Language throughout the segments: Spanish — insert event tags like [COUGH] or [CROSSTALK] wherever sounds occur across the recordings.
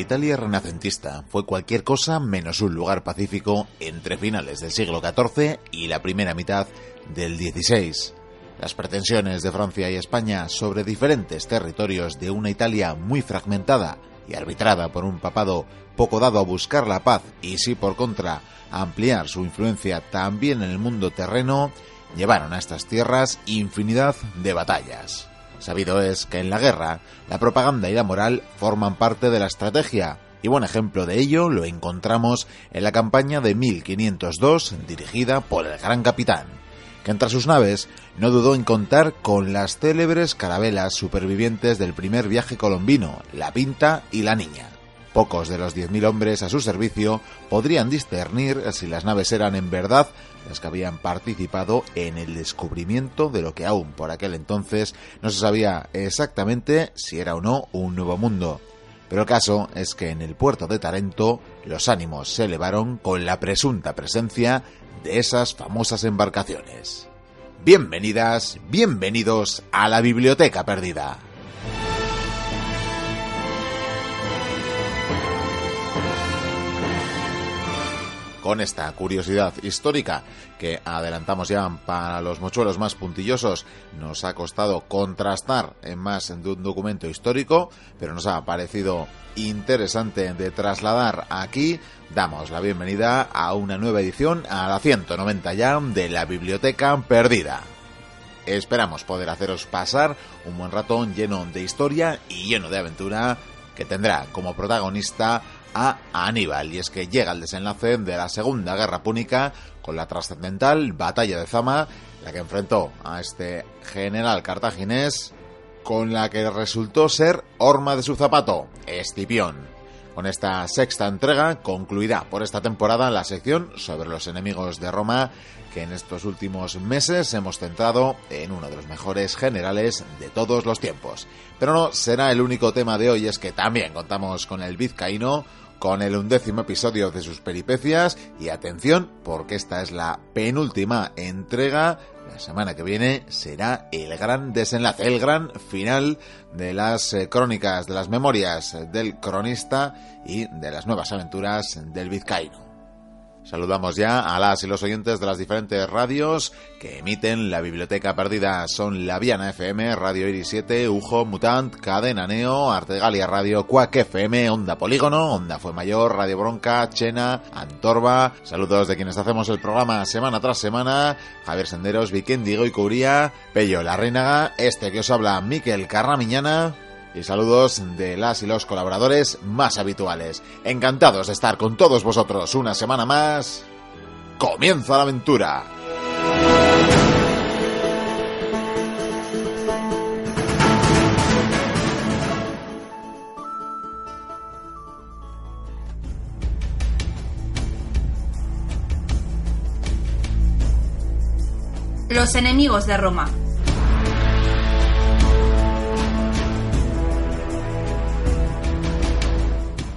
Italia renacentista fue cualquier cosa menos un lugar pacífico entre finales del siglo XIV y la primera mitad del XVI. Las pretensiones de Francia y España sobre diferentes territorios de una Italia muy fragmentada y arbitrada por un papado poco dado a buscar la paz y sí por contra ampliar su influencia también en el mundo terreno, llevaron a estas tierras infinidad de batallas. Sabido es que en la guerra, la propaganda y la moral forman parte de la estrategia, y buen ejemplo de ello lo encontramos en la campaña de 1502 dirigida por el gran capitán, que entre sus naves no dudó en contar con las célebres carabelas supervivientes del primer viaje colombino, la Pinta y la Niña. Pocos de los 10.000 hombres a su servicio podrían discernir si las naves eran en verdad las que habían participado en el descubrimiento de lo que aún por aquel entonces no se sabía exactamente si era o no un nuevo mundo. Pero el caso es que en el puerto de Tarento los ánimos se elevaron con la presunta presencia de esas famosas embarcaciones. Bienvenidas, bienvenidos a la Biblioteca Perdida. Con esta curiosidad histórica que adelantamos ya para los mochuelos más puntillosos, nos ha costado contrastar en más de un documento histórico, pero nos ha parecido interesante de trasladar aquí. Damos la bienvenida a una nueva edición, a la 190 ya, de la Biblioteca Perdida. Esperamos poder haceros pasar un buen ratón lleno de historia y lleno de aventura que tendrá como protagonista a Aníbal, y es que llega el desenlace de la Segunda Guerra Púnica con la trascendental Batalla de Zama, la que enfrentó a este general cartaginés, con la que resultó ser horma de su zapato, Escipión. Con esta sexta entrega concluirá por esta temporada la sección sobre los enemigos de Roma que en estos últimos meses hemos centrado en uno de los mejores generales de todos los tiempos. Pero no será el único tema de hoy, es que también contamos con el vizcaíno, con el undécimo episodio de sus peripecias y atención porque esta es la penúltima entrega. La semana que viene será el gran desenlace, el gran final de las eh, crónicas, de las memorias del cronista y de las nuevas aventuras del vizcaíno. Saludamos ya a las y los oyentes de las diferentes radios que emiten la Biblioteca Perdida. Son La Viana FM, Radio Iris 7, Ujo, Mutant, Cadena Neo, Artegalia Radio, Cuac FM, Onda Polígono, Onda Fue Mayor, Radio Bronca, Chena, Antorba. Saludos de quienes hacemos el programa semana tras semana. Javier Senderos, Vikendi y Cubría, Pello La este que os habla Miquel Carramiñana y saludos de las y los colaboradores más habituales. Encantados de estar con todos vosotros una semana más. ¡Comienza la aventura! Los enemigos de Roma.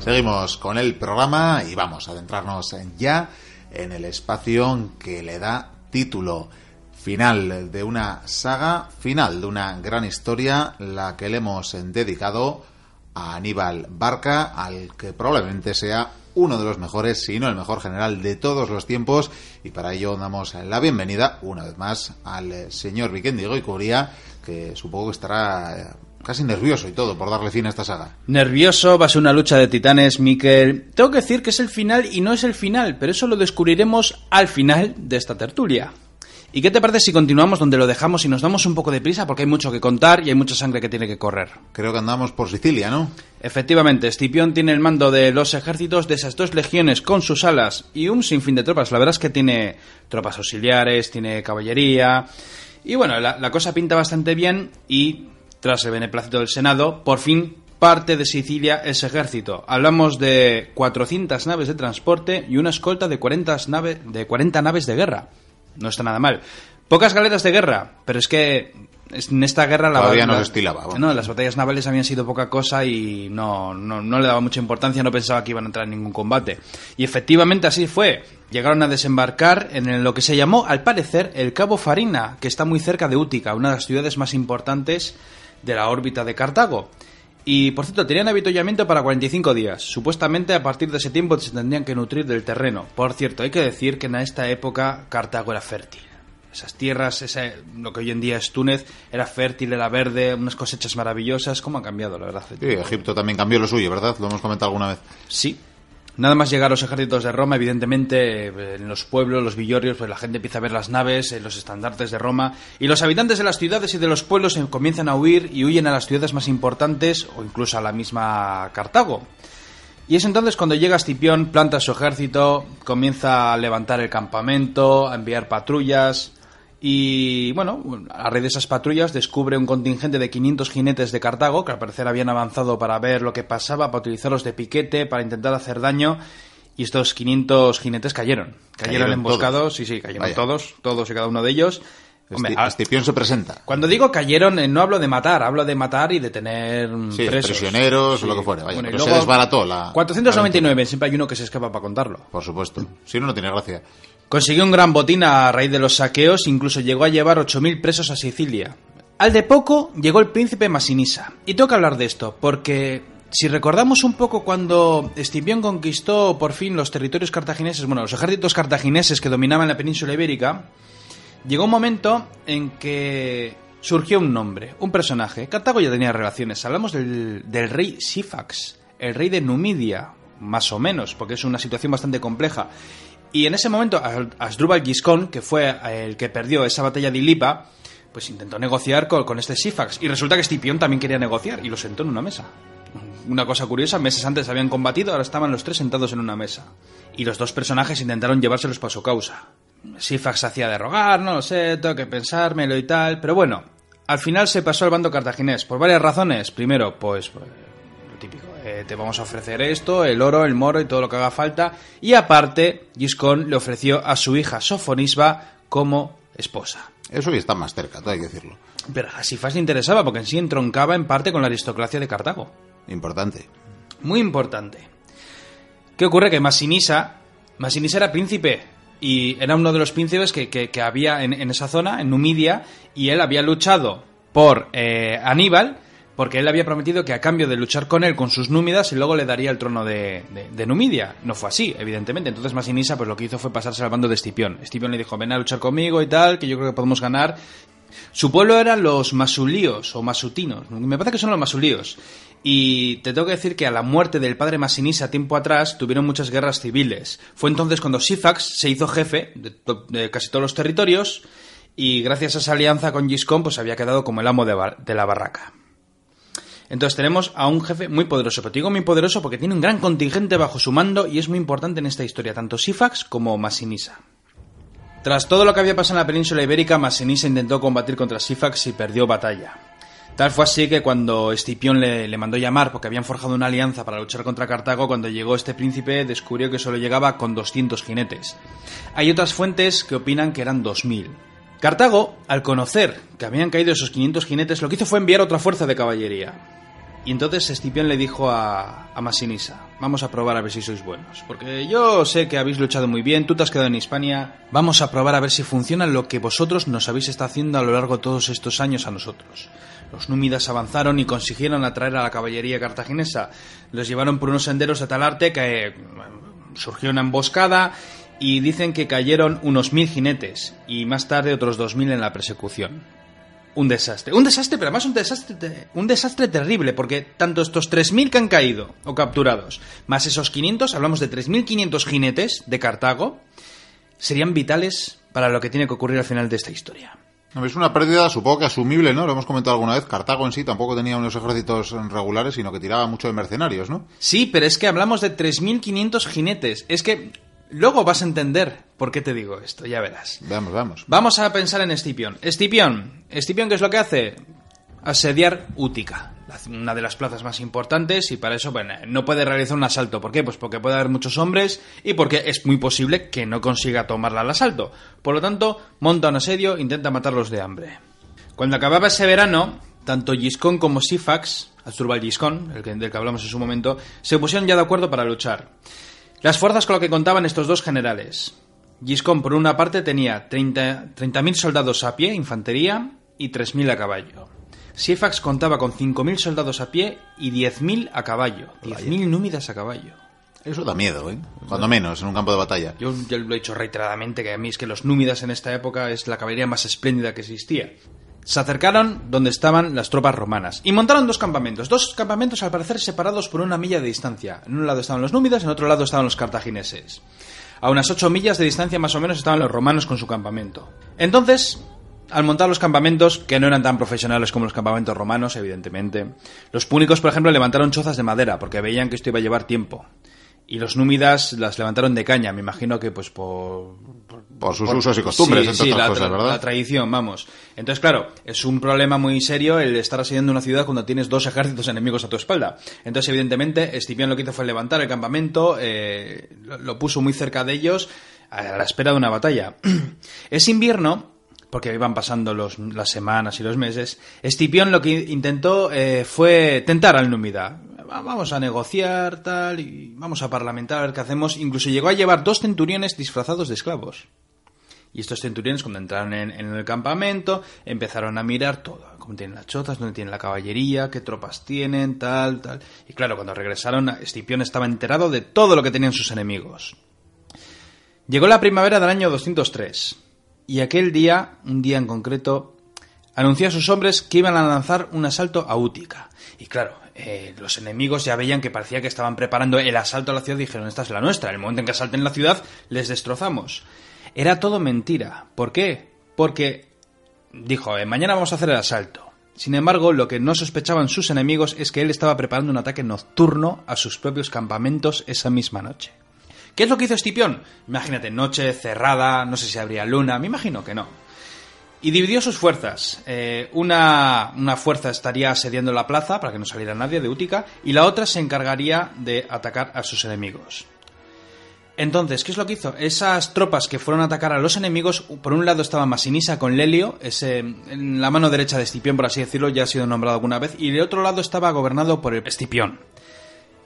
Seguimos con el programa y vamos a adentrarnos ya en el espacio que le da título final de una saga, final de una gran historia, la que le hemos dedicado a Aníbal Barca, al que probablemente sea uno de los mejores, si no el mejor general de todos los tiempos, y para ello damos la bienvenida una vez más al señor Vikendigo y Curia, que supongo que estará casi nervioso y todo por darle fin a esta saga. Nervioso, va a ser una lucha de titanes, Miquel. Tengo que decir que es el final y no es el final, pero eso lo descubriremos al final de esta tertulia. ¿Y qué te parece si continuamos donde lo dejamos y nos damos un poco de prisa porque hay mucho que contar y hay mucha sangre que tiene que correr? Creo que andamos por Sicilia, ¿no? Efectivamente, Escipión tiene el mando de los ejércitos de esas dos legiones con sus alas y un sinfín de tropas. La verdad es que tiene tropas auxiliares, tiene caballería Y bueno, la, la cosa pinta bastante bien y tras el beneplácito del Senado, por fin parte de Sicilia ese ejército. Hablamos de 400 naves de transporte y una escolta de 40, nave, de 40 naves de guerra. No está nada mal. Pocas galeras de guerra, pero es que en esta guerra la Todavía no se estilaba. No, las batallas navales habían sido poca cosa y no, no, no le daba mucha importancia, no pensaba que iban a entrar en ningún combate. Y efectivamente así fue. Llegaron a desembarcar en lo que se llamó, al parecer, el Cabo Farina, que está muy cerca de Útica, una de las ciudades más importantes de la órbita de Cartago. Y por cierto, tenían avituallamiento para 45 días. Supuestamente a partir de ese tiempo se tendrían que nutrir del terreno. Por cierto, hay que decir que en esta época Cartago era fértil. Esas tierras, ese, lo que hoy en día es Túnez, era fértil, era verde, unas cosechas maravillosas. ¿Cómo ha cambiado, la verdad? Sí, Egipto también cambió lo suyo, ¿verdad? Lo hemos comentado alguna vez. Sí. Nada más llegar los ejércitos de Roma, evidentemente eh, en los pueblos, los villorios, pues la gente empieza a ver las naves, eh, los estandartes de Roma, y los habitantes de las ciudades y de los pueblos eh, comienzan a huir y huyen a las ciudades más importantes o incluso a la misma Cartago. Y es entonces cuando llega Escipión, planta su ejército, comienza a levantar el campamento, a enviar patrullas. Y bueno, a raíz de esas patrullas descubre un contingente de 500 jinetes de Cartago, que al parecer habían avanzado para ver lo que pasaba, para utilizarlos de piquete, para intentar hacer daño. Y estos 500 jinetes cayeron. Cayeron, Cayeron emboscados, todos. sí, sí, cayeron Vaya. todos, todos y cada uno de ellos. Hombre, Esti- a- Escipión se presenta. cuando digo cayeron, eh, no hablo de matar, hablo de matar y de tener mm, Sí, presos. prisioneros o lo que fuera. Vaya, Bueno, pero se luego- desbarató la... 499, siempre hay uno que se escapa para contarlo. Por supuesto. Si no, no tiene gracia. Consiguió un gran botín a raíz de los saqueos, incluso llegó a llevar 8.000 presos a Sicilia. Al de poco llegó el príncipe Masinisa. Y que hablar de esto, porque si recordamos un poco cuando Escipión conquistó por fin los territorios cartagineses, bueno, los ejércitos cartagineses que dominaban la península ibérica, llegó un momento en que surgió un nombre, un personaje. Cartago ya tenía relaciones. Hablamos del, del rey Sifax, el rey de Numidia, más o menos, porque es una situación bastante compleja. Y en ese momento, As- Asdrúbal Giscón, que fue el que perdió esa batalla de Ilipa, pues intentó negociar con, con este Sifax. Y resulta que Escipión también quería negociar y lo sentó en una mesa. Una cosa curiosa, meses antes habían combatido, ahora estaban los tres sentados en una mesa. Y los dos personajes intentaron llevárselos para su causa. Sifax hacía de rogar, no lo sé, tengo que pensármelo y tal, pero bueno, al final se pasó al bando cartaginés por varias razones. Primero, pues eh, te vamos a ofrecer esto, el oro, el moro y todo lo que haga falta. Y aparte, Giscón le ofreció a su hija Sofonisba como esposa. Eso y está más cerca, todo hay que decirlo. Pero a Sifax le interesaba porque en sí entroncaba en parte con la aristocracia de Cartago. Importante. Muy importante. ¿Qué ocurre? Que Masinisa, Masinisa era príncipe y era uno de los príncipes que, que- que había en, en esa zona, en Numidia, y él había luchado por eh, Aníbal, porque él había prometido que a cambio de luchar con él, con sus númidas, y luego le daría el trono de, Numidia. No fue así, evidentemente. Entonces Masinisa pues lo que hizo fue pasarse al bando de Escipión. Escipión le dijo, ven a luchar conmigo y tal, que yo creo que podemos ganar. Su pueblo eran los masulíos o masutinos. Me parece que son los masulíos. Y te tengo que decir que a la muerte del padre Masinisa tiempo atrás tuvieron muchas guerras civiles. Fue entonces cuando Sifax se hizo jefe de, casi todos los territorios y gracias a esa alianza con Giscón pues había quedado como el amo de la barraca. Entonces tenemos a un jefe muy poderoso, pero digo muy poderoso porque tiene un gran contingente bajo su mando y es muy importante en esta historia, tanto Sifax como Masinisa. Tras todo lo que había pasado en la península ibérica, Masinisa intentó combatir contra Sifax y perdió batalla. Tal fue así que cuando Escipión le, le mandó llamar porque habían forjado una alianza para luchar contra Cartago, cuando llegó este príncipe descubrió que solo llegaba con 200 jinetes. Hay otras fuentes que opinan que eran 2000. Cartago, al conocer que habían caído esos 500 jinetes, lo que hizo fue enviar otra fuerza de caballería. Y entonces Escipión le dijo a, a Masinisa, vamos a probar a ver si sois buenos, porque yo sé que habéis luchado muy bien, tú te has quedado en Hispania, vamos a probar a ver si funciona lo que vosotros nos habéis estado haciendo a lo largo de todos estos años a nosotros. Los númidas avanzaron y consiguieron atraer a la caballería cartaginesa. Los llevaron por unos senderos de tal arte que eh, surgió una emboscada y dicen que cayeron unos mil jinetes y más tarde otros dos mil en la persecución. Un desastre. Un desastre, pero además un desastre, un desastre terrible, porque tanto estos 3.000 que han caído o capturados, más esos 500, hablamos de 3.500 jinetes de Cartago, serían vitales para lo que tiene que ocurrir al final de esta historia. Es una pérdida, supongo que asumible, ¿no? Lo hemos comentado alguna vez. Cartago en sí tampoco tenía unos ejércitos regulares, sino que tiraba mucho de mercenarios, ¿no? Sí, pero es que hablamos de 3.500 jinetes. Es que Luego vas a entender por qué te digo esto, ya verás. Vamos, vamos. Vamos a pensar en Escipión. Escipión, Escipión, ¿qué es lo que hace? Asediar Útica, una de las plazas más importantes, y para eso bueno, no puede realizar un asalto. ¿Por qué? Pues porque puede haber muchos hombres y porque es muy posible que no consiga tomarla al asalto. Por lo tanto, monta un asedio, intenta matarlos de hambre. Cuando acababa ese verano, tanto Giscón como Sifax, Asdrúbal Giscón, el que, del que hablamos en su momento, se pusieron ya de acuerdo para luchar. Las fuerzas con lo que contaban estos dos generales. Giscón, por una parte, tenía 30 30.000 soldados a pie, infantería, y 3.000 a caballo. Sifax contaba con 5.000 soldados a pie y 10.000 a caballo. 10.000 númidas a caballo. Eso da miedo, ¿eh? Cuando menos, en un campo de batalla. Yo ya lo he dicho reiteradamente que a mí es que los númidas en esta época es la caballería más espléndida que existía. Se acercaron donde estaban las tropas romanas y montaron dos campamentos, dos campamentos al parecer separados por una milla de distancia. En un lado estaban los númidas, en otro lado estaban los cartagineses. A unas ocho millas de distancia más o menos estaban los romanos con su campamento. Entonces, al montar los campamentos, que no eran tan profesionales como los campamentos romanos, evidentemente, los púnicos, por ejemplo, levantaron chozas de madera porque veían que esto iba a llevar tiempo. Y los númidas las levantaron de caña, me imagino que pues por... Por sus usos y costumbres, Sí, entre sí, otras la, cosas, ¿verdad? la tradición, vamos. Entonces, claro, es un problema muy serio el estar asediando una ciudad cuando tienes dos ejércitos enemigos a tu espalda. Entonces, evidentemente, Escipión lo que hizo fue levantar el campamento, eh, lo, lo puso muy cerca de ellos, a la espera de una batalla. [CLEARS THROAT] es invierno, porque iban pasando los- las semanas y los meses, Escipión lo que intentó eh, fue tentar al númida. Va- Vamos a negociar, tal, y vamos a parlamentar a ver qué hacemos. Incluso llegó a llevar dos centuriones disfrazados de esclavos. Y estos centuriones, cuando entraron en, el campamento, empezaron a mirar todo. Cómo tienen las chotas, dónde tienen la caballería, qué tropas tienen, tal, tal. Y claro, cuando regresaron, Escipión estaba enterado de todo lo que tenían sus enemigos. Llegó la primavera del año 203. Y aquel día, un día en concreto, anunció a sus hombres que iban a lanzar un asalto a Útica. Y claro, eh, los enemigos ya veían que parecía que estaban preparando el asalto a la ciudad y dijeron, esta es la nuestra, el momento en que asalten la ciudad, les destrozamos. Era todo mentira. ¿Por qué? Porque dijo, "Eh, mañana vamos a hacer el asalto. Sin embargo, lo que no sospechaban sus enemigos es que él estaba preparando un ataque nocturno a sus propios campamentos esa misma noche. ¿Qué es lo que hizo Escipión? Imagínate, noche cerrada, no sé si habría luna, me imagino que no. Y dividió sus fuerzas. Eh, una, una fuerza estaría asediando la plaza para que no saliera nadie de Útica y la otra se encargaría de atacar a sus enemigos. Entonces, ¿qué es lo que hizo? Esas tropas que fueron a atacar a los enemigos, por un lado estaba Masinisa con Lelio, ese, la mano derecha de Escipión, por así decirlo, ya ha sido nombrado alguna vez, y de otro lado estaba gobernado por el Escipión.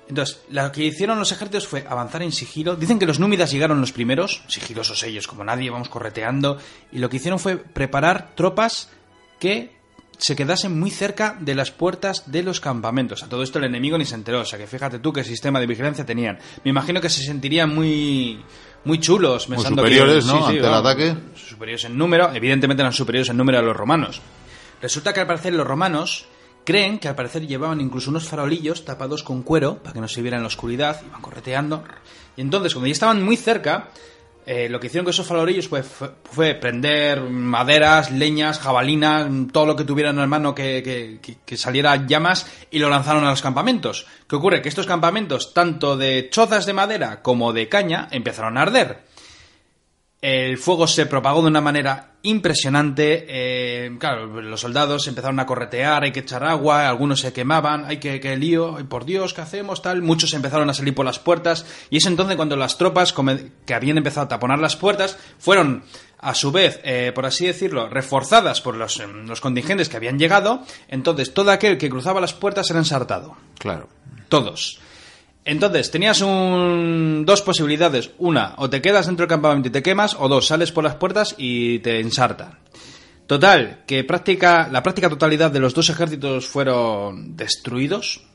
Entonces, lo que hicieron los ejércitos fue avanzar en sigilo. Dicen que los númidas llegaron los primeros, sigilosos ellos como nadie, vamos correteando, y lo que hicieron fue preparar tropas que se quedasen muy cerca de las puertas de los campamentos. A todo esto el enemigo ni se enteró, o sea que fíjate tú qué sistema de vigilancia tenían. Me imagino que se sentirían muy muy chulos, Muy pensando superiores, que, ¿no? Ante el ataque. Superiores en número, evidentemente eran superiores en número a los romanos. Resulta que al parecer los romanos creen que al parecer llevaban incluso unos farolillos tapados con cuero para que no se viera en la oscuridad, iban correteando. Y entonces, cuando ya estaban muy cerca, eh, lo que hicieron con esos farolillos fue, prender maderas, leñas, jabalina, todo lo que tuvieran en mano que- que saliera llamas y lo lanzaron a los campamentos. ¿Qué ocurre? Que estos campamentos, tanto de chozas de madera como de caña, empezaron a arder. El fuego se propagó de una manera impresionante. eh, claro, los soldados empezaron a corretear, hay que echar agua, algunos se quemaban, hay que, que lío, por Dios, ¿qué hacemos? Tal. Muchos empezaron a salir por las puertas. Y es entonces cuando las tropas que habían empezado a taponar las puertas fueron, a su vez, eh, por así decirlo, reforzadas por los, em, los contingentes que habían llegado. Entonces todo aquel que cruzaba las puertas era ensartado. Claro. Todos. Entonces, tenías un... dos posibilidades. Una, o te quedas dentro del campamento y te quemas, o dos, sales por las puertas y te ensartan. Total, que práctica, la práctica totalidad de los dos ejércitos fueron destruidos.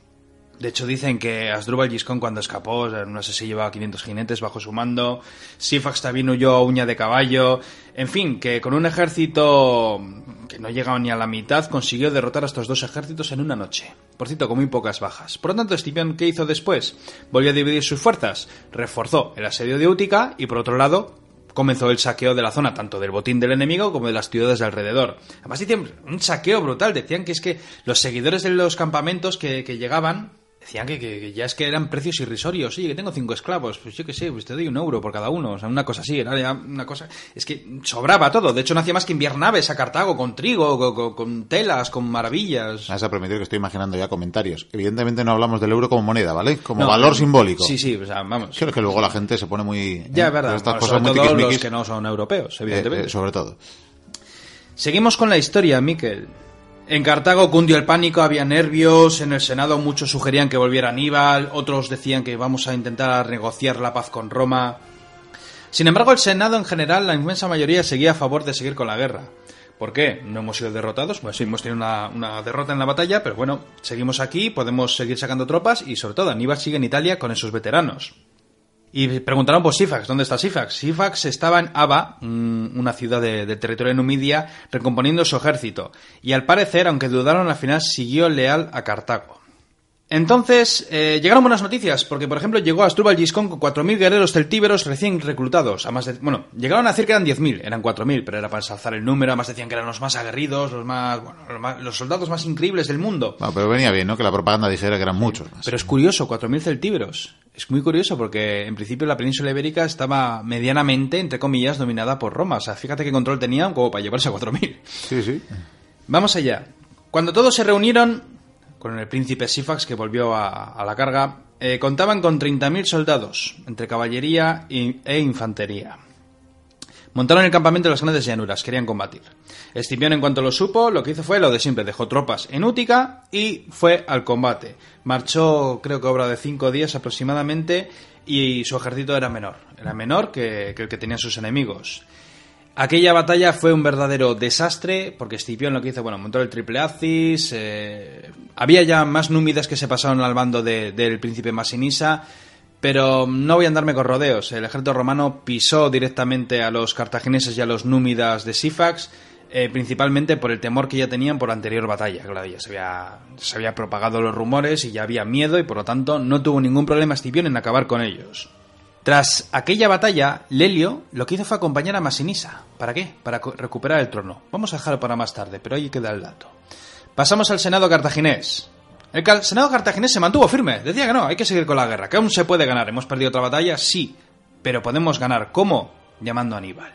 De hecho, dicen que Asdrúbal Giscón cuando escapó, no sé si llevaba 500 jinetes bajo su mando, Sifax también huyó a uña de caballo, en fin, que con un ejército que no llegaba ni a la mitad consiguió derrotar a estos dos ejércitos en una noche. Por cierto, con muy pocas bajas. Por lo tanto, Escipión, ¿qué hizo después? Volvió a dividir sus fuerzas, reforzó el asedio de Útica y por otro lado comenzó el saqueo de la zona, tanto del botín del enemigo como de las ciudades de alrededor. Además, hicieron un saqueo brutal. Decían que es que los seguidores de los campamentos que llegaban Decían que, que- que ya es que eran precios irrisorios. Oye, que tengo cinco esclavos. Pues yo qué sé, pues te doy un euro por cada uno. O sea, una cosa así. Era ya una cosa... Es que sobraba todo. De hecho, no hacía más que enviar naves a Cartago con trigo, con, con- con telas, con maravillas. Vas a permitir que estoy imaginando ya comentarios. Evidentemente no hablamos del euro como moneda, ¿vale? Como No, valor simbólico. Sí, sí, o sea, vamos. Creo que luego la gente se pone muy... Ya, ¿eh? es verdad. Estas Bueno, cosas sobre muy todo los que no son europeos, eh, evidentemente. eh, sobre todo. Seguimos con la historia, Miquel. En Cartago cundió el pánico, había nervios, en el Senado muchos sugerían que volviera Aníbal, otros decían que vamos a intentar negociar la paz con Roma. Sin embargo, el Senado en general, la inmensa mayoría, seguía a favor de seguir con la guerra. ¿Por qué? No hemos sido derrotados, pues sí, hemos tenido una, una derrota en la batalla, pero bueno, seguimos aquí, podemos seguir sacando tropas y sobre todo Aníbal sigue en Italia con esos veteranos. Y preguntaron por Sifax, ¿dónde está Sifax? Sifax estaba en Aba, mm, una ciudad de- del territorio de Numidia, recomponiendo su ejército. Y al parecer, aunque dudaron, al final siguió leal a Cartago. Entonces, eh, llegaron buenas noticias, porque por ejemplo llegó Asdrúbal Giscón con 4.000 guerreros celtíberos recién reclutados. A más de, bueno, llegaron a decir que eran 10.000, eran 4.000, pero era para ensalzar el número, además decían que eran los más aguerridos, los más, bueno, los, más- los soldados más increíbles del mundo. Bueno, pero venía bien, ¿no? Que la propaganda dijera que eran muchos más. Pero es curioso, 4.000 celtíberos. Es muy curioso porque en principio la península ibérica estaba medianamente, entre comillas, dominada por Roma. O sea, fíjate qué control tenían como para llevarse a 4.000. Sí, sí. Vamos allá. Cuando todos se reunieron, con el príncipe Sifax que volvió a, la carga, eh, contaban con 30.000 soldados, entre caballería e infantería. Montaron el campamento en las grandes llanuras, querían combatir. Escipión, en cuanto lo supo, lo que hizo fue lo de siempre, dejó tropas en Útica y fue al combate. Marchó, creo que obra de cinco días aproximadamente, y su ejército era menor, era menor que, que el que tenían sus enemigos. Aquella batalla fue un verdadero desastre, porque Escipión lo que hizo, bueno, montó el triple Acis, eh, había ya más númidas que se pasaron al bando de- del príncipe Masinisa, pero no voy a andarme con rodeos. El ejército romano pisó directamente a los cartagineses y a los númidas de Sifax, eh, principalmente por el temor que ya tenían por la anterior batalla. Claro, ya se había, se había propagado los rumores y ya había miedo y por lo tanto no tuvo ningún problema Escipión en acabar con ellos. Tras aquella batalla, Lelio lo que hizo fue acompañar a Masinisa. ¿Para qué? Para recuperar el trono. Vamos a dejarlo para más tarde, pero ahí queda el dato. Pasamos al Senado cartaginés. El Senado cartaginés se mantuvo firme. Decía que no, hay que seguir con la guerra, que aún se puede ganar. ¿Hemos perdido otra batalla? Sí. Pero podemos ganar. ¿Cómo? Llamando a Aníbal.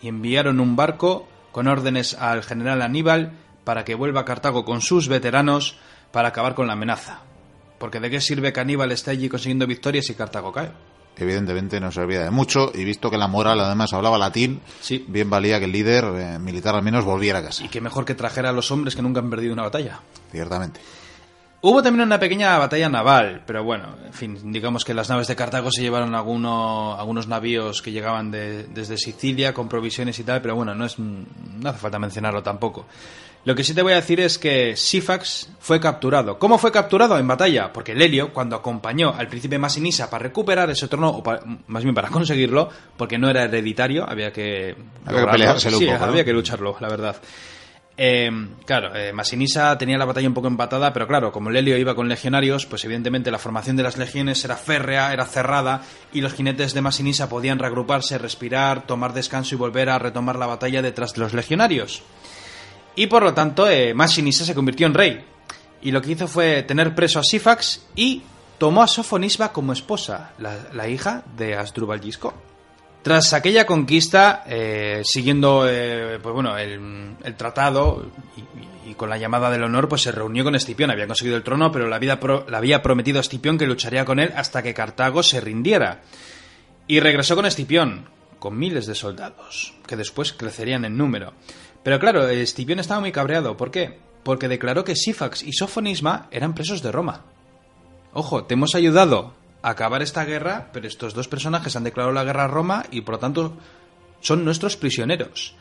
Y enviaron un barco con órdenes al general Aníbal para que vuelva a Cartago con sus veteranos para acabar con la amenaza. Porque ¿de qué sirve que Aníbal esté allí consiguiendo victorias si Cartago cae? Evidentemente no servía de mucho y visto que la moral además hablaba latín, Sí. bien valía que el líder eh, militar al menos volviera a casa. Y qué mejor que trajera a los hombres que nunca han perdido una batalla. Ciertamente. Hubo también una pequeña batalla naval, pero bueno, en fin, digamos que las naves de Cartago se llevaron alguno- algunos navíos que llegaban de- desde Sicilia con provisiones y tal, pero bueno, no, es, no hace falta mencionarlo tampoco. Lo que sí te voy a decir es que Sifax fue capturado. ¿Cómo fue capturado? En batalla. Porque Lelio, cuando acompañó al príncipe Masinisa para recuperar ese trono, o pa- más bien para conseguirlo, porque no era hereditario, había que... que lograrlo. peleárselo un poco, ¿no? había que lucharlo, la verdad. Eh, claro, eh, Masinisa tenía la batalla un poco empatada, pero claro, como Lelio iba con legionarios, pues evidentemente la formación de las legiones era férrea, era cerrada, y los jinetes de Masinisa podían reagruparse, respirar, tomar descanso y volver a retomar la batalla detrás de los legionarios. Y por lo tanto, eh, se convirtió en rey. Y lo que hizo fue tener preso a Sifax y tomó a Sofonisba como esposa, la, hija de Asdrúbal Gisco. Tras aquella conquista, eh, siguiendo eh, pues bueno, el, tratado y, con la llamada del honor, pues se reunió con Escipión. Había conseguido el trono, pero le había prometido a Escipión que lucharía con él hasta que Cartago se rindiera. Y regresó con Escipión, con miles de soldados, que después crecerían en número. Pero claro, Escipión estaba muy cabreado. ¿Por qué? Porque declaró que Sifax y Sofonisma eran presos de Roma. Ojo, te hemos ayudado a acabar esta guerra, pero estos dos personajes han declarado la guerra a Roma y por lo tanto son nuestros prisioneros.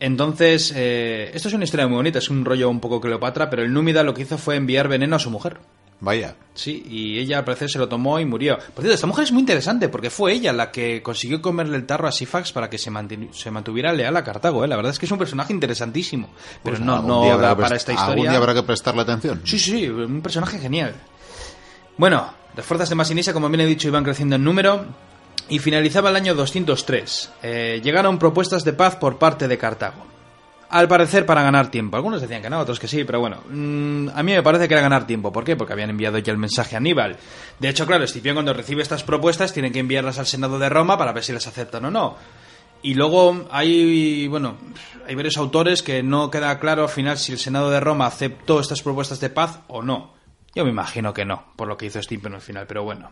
Entonces, eh, esto es una historia muy bonita, es un rollo un poco Cleopatra, pero el Númida lo que hizo fue enviar veneno a su mujer. Vaya. Sí, y ella al parecer se lo tomó y murió. Por cierto, esta mujer es muy interesante porque fue ella la que consiguió comerle el tarro a Sifax para que se, se mantuviera leal a Cartago. ¿eh? La verdad es que es un personaje interesantísimo. Pero Pues no, algún no da habrá para esta Algún historia. día habrá que prestarle atención. Sí, sí, sí, un personaje genial. Bueno, las fuerzas de Masinisa, como bien he dicho, iban creciendo en número y finalizaba el año 203. Eh, llegaron propuestas de paz por parte de Cartago. Al parecer para ganar tiempo. Algunos decían que no, otros que sí, pero bueno, mm, a mí me parece que era ganar tiempo. ¿Por qué? Porque habían enviado ya el mensaje a Aníbal. De hecho, claro, Escipión cuando recibe estas propuestas tiene que enviarlas al Senado de Roma para ver si las aceptan o no. Y luego hay, bueno, hay varios autores que no queda claro al final si el Senado de Roma aceptó estas propuestas de paz o no. Yo me imagino que no, por lo que hizo Escipión al final, pero bueno.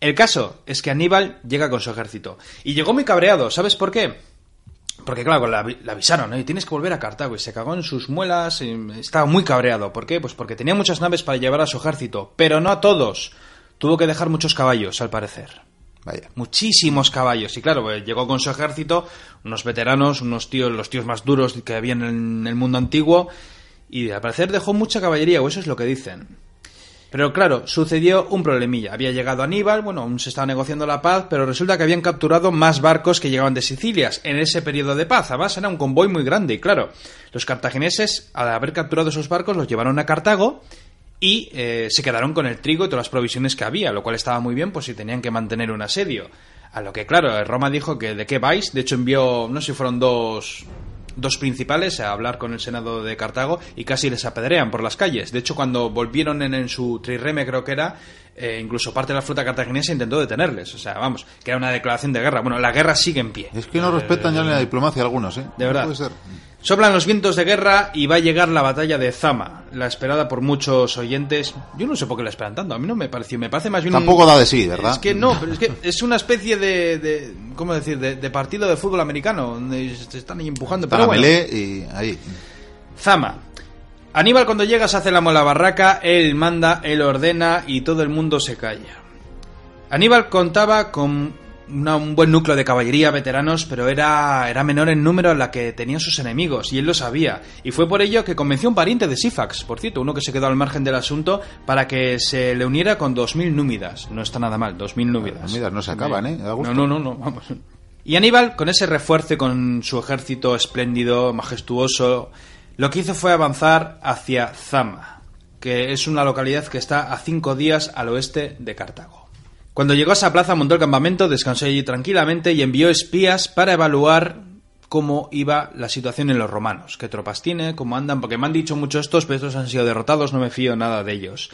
El caso es que Aníbal llega con su ejército. Y llegó muy cabreado, ¿sabes por qué? Porque claro, le avisaron, y tienes que volver a Cartago, y se cagó en sus muelas, y estaba muy cabreado. ¿Por qué? Pues porque tenía muchas naves para llevar a su ejército, pero no a todos. Tuvo que dejar muchos caballos, al parecer. Vaya. Muchísimos caballos. Y claro, pues, llegó con su ejército, unos veteranos, unos tíos, los tíos más duros que había en el mundo antiguo, y al parecer dejó mucha caballería, o eso es lo que dicen. Pero claro, sucedió un problemilla. Había llegado Aníbal, bueno, aún se estaba negociando la paz, pero resulta que habían capturado más barcos que llegaban de Sicilia en ese periodo de paz. Además, era un convoy muy grande y claro, los cartagineses, al haber capturado esos barcos, los llevaron a Cartago y eh, se quedaron con el trigo y todas las provisiones que había, lo cual estaba muy bien, pues si tenían que mantener un asedio. A lo que, claro, Roma dijo que de qué vais. De hecho, envió, no sé si fueron dos, dos principales a hablar con el Senado de Cartago y casi les apedrean por las calles. De hecho, cuando volvieron en, su trireme, creo que era, eh, incluso parte de la flota cartaginesa intentó detenerles. O sea, vamos, que era una declaración de guerra. Bueno, la guerra sigue en pie. Es que no respetan ya ni la diplomacia algunos, ¿eh? De verdad. puede ser. Soplan los vientos de guerra y va a llegar la batalla de Zama, la esperada por muchos oyentes. Yo no sé por qué la esperan tanto, a mí no me pareció, me parece más bien... Tampoco da de sí, ¿verdad? Es que no, pero es que [LAUGHS] es una especie de, de ¿cómo decir?, de, partido de fútbol americano, donde se están ahí empujando. Pero bueno. y ahí. Zama. Aníbal cuando llega se hace la mola barraca, él manda, él ordena y todo el mundo se calla. Aníbal contaba con un buen núcleo de caballería veteranos, pero era, era menor en número a la que tenían sus enemigos, y él lo sabía. Y fue por ello que convenció a un pariente de Sifax, por cierto, uno que se quedó al margen del asunto, para que se le uniera con 2.000 númidas. No está nada mal, 2.000 númidas. Númidas no se acaban, ¿eh? No, no, no, no, vamos. Y Aníbal, con ese refuerzo y con su ejército espléndido, majestuoso, lo que hizo fue avanzar hacia Zama, que es una localidad que está a cinco días al oeste de Cartago. Cuando llegó a esa plaza montó el campamento, descansó allí tranquilamente y envió espías para evaluar cómo iba la situación en los romanos, qué tropas tiene, cómo andan, porque me han dicho mucho estos, pero estos han sido derrotados, no me fío nada de ellos.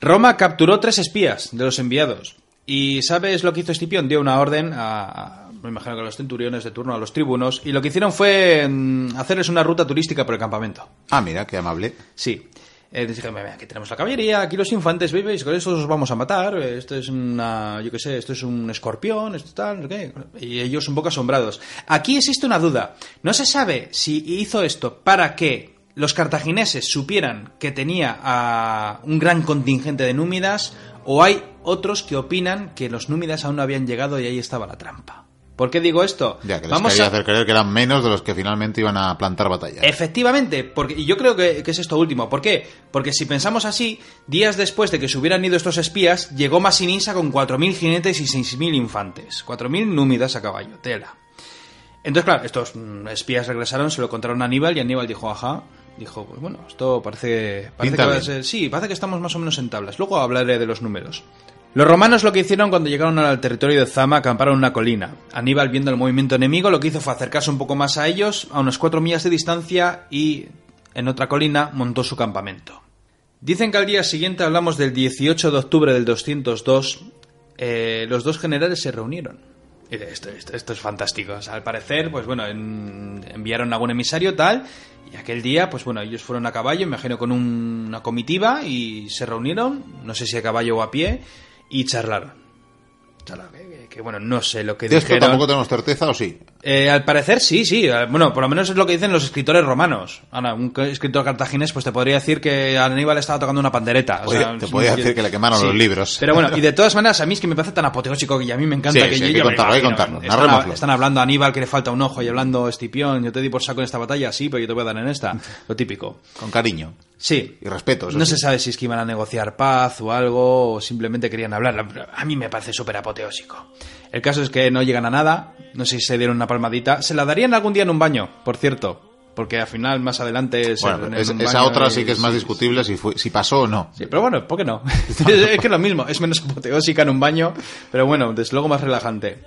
Roma capturó tres espías de los enviados. ¿Y sabes lo que hizo Escipión? Dio una orden a, me imagino que a los centuriones de turno, a los tribunos, y lo que hicieron fue mm, hacerles una ruta turística por el campamento. Ah, mira, qué amable. Sí. Eh, aquí tenemos la caballería, aquí los infantes, ¿veis? Con eso os vamos a matar. Esto es una, yo qué sé, esto es un escorpión, esto tal, ¿qué? Y ellos un poco asombrados. Aquí existe una duda. No se sabe si hizo esto para que los cartagineses supieran que tenía a un gran contingente de númidas o hay otros que opinan que los númidas aún no habían llegado y ahí estaba la trampa. ¿Por qué digo esto? Ya, que les Vamos a... hacer creer que eran menos de los que finalmente iban a plantar batalla. Efectivamente, porque, y yo creo que, es esto último. ¿Por qué? Porque si pensamos así, días después de que se hubieran ido estos espías, llegó Masinisa con 4.000 jinetes y 6.000 infantes. 4.000 númidas a caballo, tela. Entonces, claro, estos mm, espías regresaron, se lo contaron a Aníbal y Aníbal dijo, ajá, dijo, pues bueno, esto parece, parece que va a ser, sí, parece que estamos más o menos en tablas. Luego hablaré de los números. Los romanos lo que hicieron cuando llegaron al territorio de Zama acamparon en una colina. Aníbal, viendo el movimiento enemigo, lo que hizo fue acercarse un poco más a ellos, a unas cuatro millas de distancia, y en otra colina montó su campamento. Dicen que al día siguiente, hablamos del 18 de octubre del 202, eh, los dos generales se reunieron. Esto, es fantástico. al parecer, pues bueno, enviaron algún emisario tal, y aquel día, pues bueno, ellos fueron a caballo, imagino con una comitiva, y se reunieron, no sé si a caballo o a pie, y charlaron. que, bueno, no sé lo que ¿De esto tampoco tenemos certeza o sí? Eh, al parecer sí, sí. Eh, bueno, por lo menos es lo que dicen los escritores romanos. Ahora, un escritor cartaginés pues te podría decir que Aníbal estaba tocando una pandereta. te podría decir que le quemaron los libros. Pero bueno, y de [LAUGHS] todas maneras, a mí es que me parece tan apoteósico y a mí me encanta que yo... hay que contarlo, están, hablando a Aníbal que le falta un ojo y hablando a Estipión, yo te di por saco en esta batalla, sí, pero yo te voy a dar en esta. [LAUGHS] Lo típico. Con cariño. Sí. Y respeto. No se sabe si es que iban a negociar paz o algo, o simplemente querían hablar. A mí me parece súper apoteósico. El caso es que no llegan a nada, no sé si se dieron una palmadita. Se la darían algún día en un baño, por cierto. Porque al final, más adelante... Bueno, esa otra sí que es más discutible si, fue, si pasó o no. Sí, pero bueno, ¿por qué no? [LAUGHS] es que es lo mismo, es menos apoteósica en un baño, pero bueno, desde luego más relajante.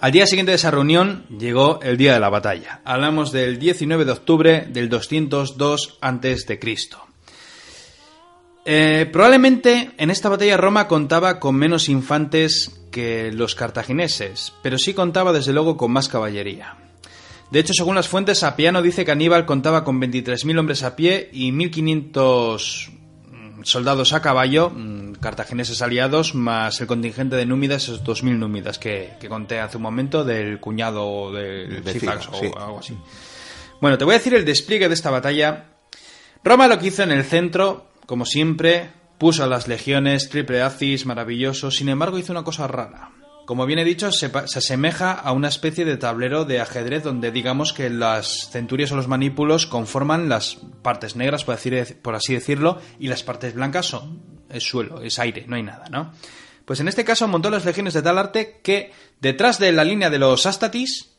Al día siguiente de esa reunión llegó el día de la batalla. Hablamos del 19 de octubre del 202 a.C. Eh, probablemente en esta batalla Roma contaba con menos infantes que los cartagineses, pero sí contaba desde luego con más caballería. De hecho, según las fuentes, Apiano dice que Aníbal contaba con 23.000 hombres a pie y 1.500 soldados a caballo, mm, cartagineses aliados, más el contingente de númidas, esos 2.000 númidas que, que, conté hace un momento del cuñado del De Cifax Cifax, o sí. algo así. Bueno, te voy a decir el despliegue de esta batalla. Roma lo que hizo en el centro, como siempre, puso a las legiones, triple acis, maravilloso, sin embargo hizo una cosa rara. Como bien he dicho, se, asemeja a una especie de tablero de ajedrez donde digamos que las centurias o los manípulos conforman las partes negras, por, decir- por así decirlo, y las partes blancas son es suelo, es aire, no hay nada, ¿no? Pues en este caso montó las legiones de tal arte que detrás de la línea de los astatis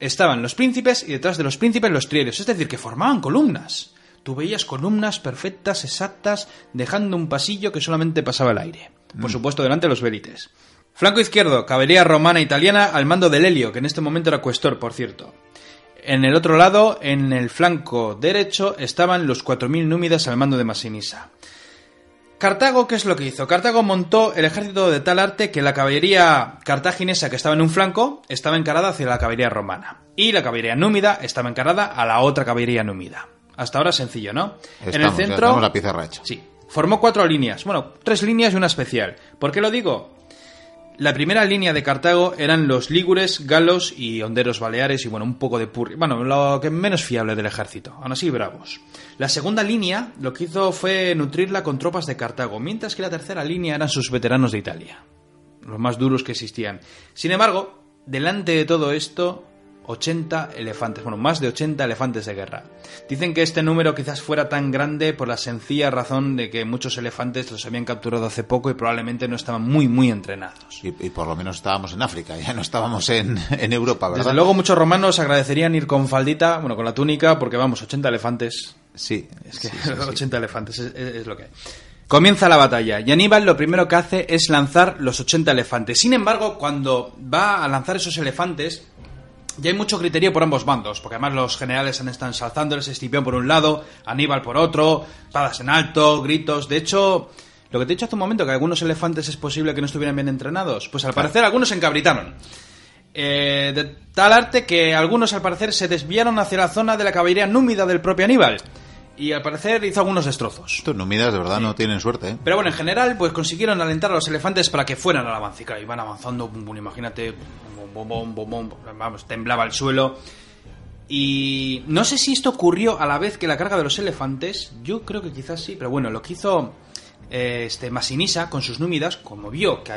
estaban los príncipes y detrás de los príncipes los trierios, es decir, que formaban columnas. Tú veías columnas perfectas, exactas, dejando un pasillo que solamente pasaba el aire. Por supuesto, delante de los vélites. Flanco izquierdo, caballería romana italiana al mando del Helio, que en este momento era cuestor, por cierto. En el otro lado, en el flanco derecho, estaban los 4.000 númidas al mando de Masinisa. Cartago, ¿qué es lo que hizo? Cartago montó el ejército de tal arte que la caballería cartaginesa que estaba en un flanco estaba encarada hacia la caballería romana. Y la caballería númida estaba encarada a la otra caballería númida. Hasta ahora sencillo, ¿no? en el centro... tenemos la pizarra hecha. Sí. Formó cuatro líneas. Bueno, tres líneas y una especial. ¿Por qué lo digo? La primera línea de Cartago eran los lígures, galos y honderos baleares y bueno, un poco de purri. Bueno, lo que menos fiable del ejército. Aún así, bravos. La segunda línea lo que hizo fue nutrirla con tropas de Cartago, mientras que la tercera línea eran sus veteranos de Italia. Los más duros que existían. Sin embargo, delante de todo esto, 80 elefantes, bueno, más de 80 elefantes de guerra. Dicen que este número quizás fuera tan grande por la sencilla razón de que muchos elefantes los habían capturado hace poco y probablemente no estaban muy, muy entrenados. Y, y por lo menos estábamos en África, [LAUGHS] ya no estábamos en, en Europa, ¿verdad? Desde luego muchos romanos agradecerían ir con faldita, bueno, con la túnica, porque vamos, 80 elefantes. Sí, Es que sí, [LAUGHS] sí, sí. 80 elefantes es, es- es lo que hay. Comienza la batalla y Aníbal lo primero que hace es lanzar los 80 elefantes. Sin embargo, cuando va a lanzar esos elefantes, ya hay mucho criterio por ambos bandos, porque además los generales han estado ensalzándoles, Escipión por un lado, Aníbal por otro, espadas en alto, gritos. De hecho, lo que te he dicho hace un momento, que algunos elefantes es posible que no estuvieran bien entrenados, pues al parecer algunos se encabritaron. Eh, de tal arte que algunos al parecer se desviaron hacia la zona de la caballería númida del propio Aníbal. Y al parecer hizo algunos destrozos. Estos númidas de verdad no tienen suerte, ¿eh? Pero bueno, en general, pues consiguieron alentar a los elefantes para que fueran al avance. Y claro, iban avanzando, bum, bum, imagínate, bum, bum, vamos, temblaba el suelo. Y no sé si esto ocurrió a la vez que la carga de los elefantes. Yo creo que quizás sí, pero bueno, lo que hizo este Masinisa con sus númidas, como vio que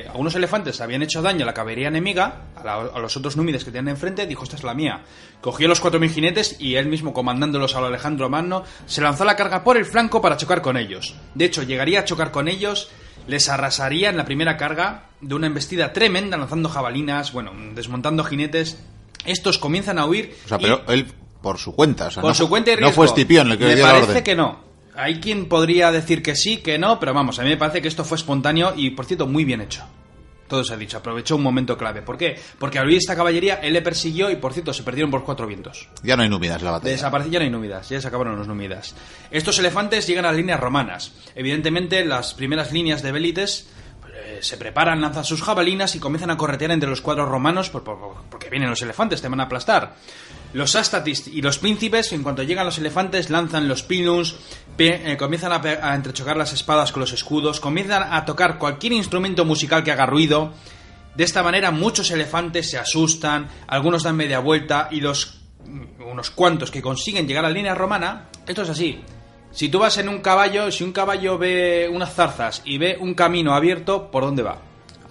eh, algunos elefantes habían hecho daño a la caballería enemiga, a, la- a los otros númides que tenían enfrente, dijo: Esta es la mía. Cogió los 4.000 jinetes y él mismo, comandándolos a lo Alejandro Magno, se lanzó a la carga por el flanco para chocar con ellos. De hecho, llegaría a chocar con ellos, les arrasaría en la primera carga de una embestida tremenda, lanzando jabalinas, bueno, desmontando jinetes. Estos comienzan a huir. O sea, y- pero él por su cuenta, o sea, por no, su cuenta y no fue Escipión el que Me le dio la parece orden. que no. Hay quien podría decir que sí, que no, pero vamos, a mí me parece que esto fue espontáneo y, por cierto, muy bien hecho. Todo se ha dicho, aprovechó un momento clave. ¿Por qué? Porque al oír esta caballería, él le persiguió y, por cierto, se perdieron por cuatro vientos. Ya no hay númidas la batalla. Desaparecieron ya no hay númidas, ya se acabaron los númidas. Estos elefantes llegan a las líneas romanas. Evidentemente, las primeras líneas de Bélites eh, se preparan, lanzan sus jabalinas y comienzan a corretear entre los cuadros romanos por- por- porque vienen los elefantes, te van a aplastar. Los astatis y los príncipes, en cuanto llegan los elefantes, lanzan los pilums, eh, comienzan a, a entrechocar las espadas con los escudos, comienzan a tocar cualquier instrumento musical que haga ruido. De esta manera muchos elefantes se asustan, algunos dan media vuelta y los mm, unos cuantos que consiguen llegar a la línea romana, esto es así. Si tú vas en un caballo, si un caballo ve unas zarzas y ve un camino abierto, ¿por dónde va?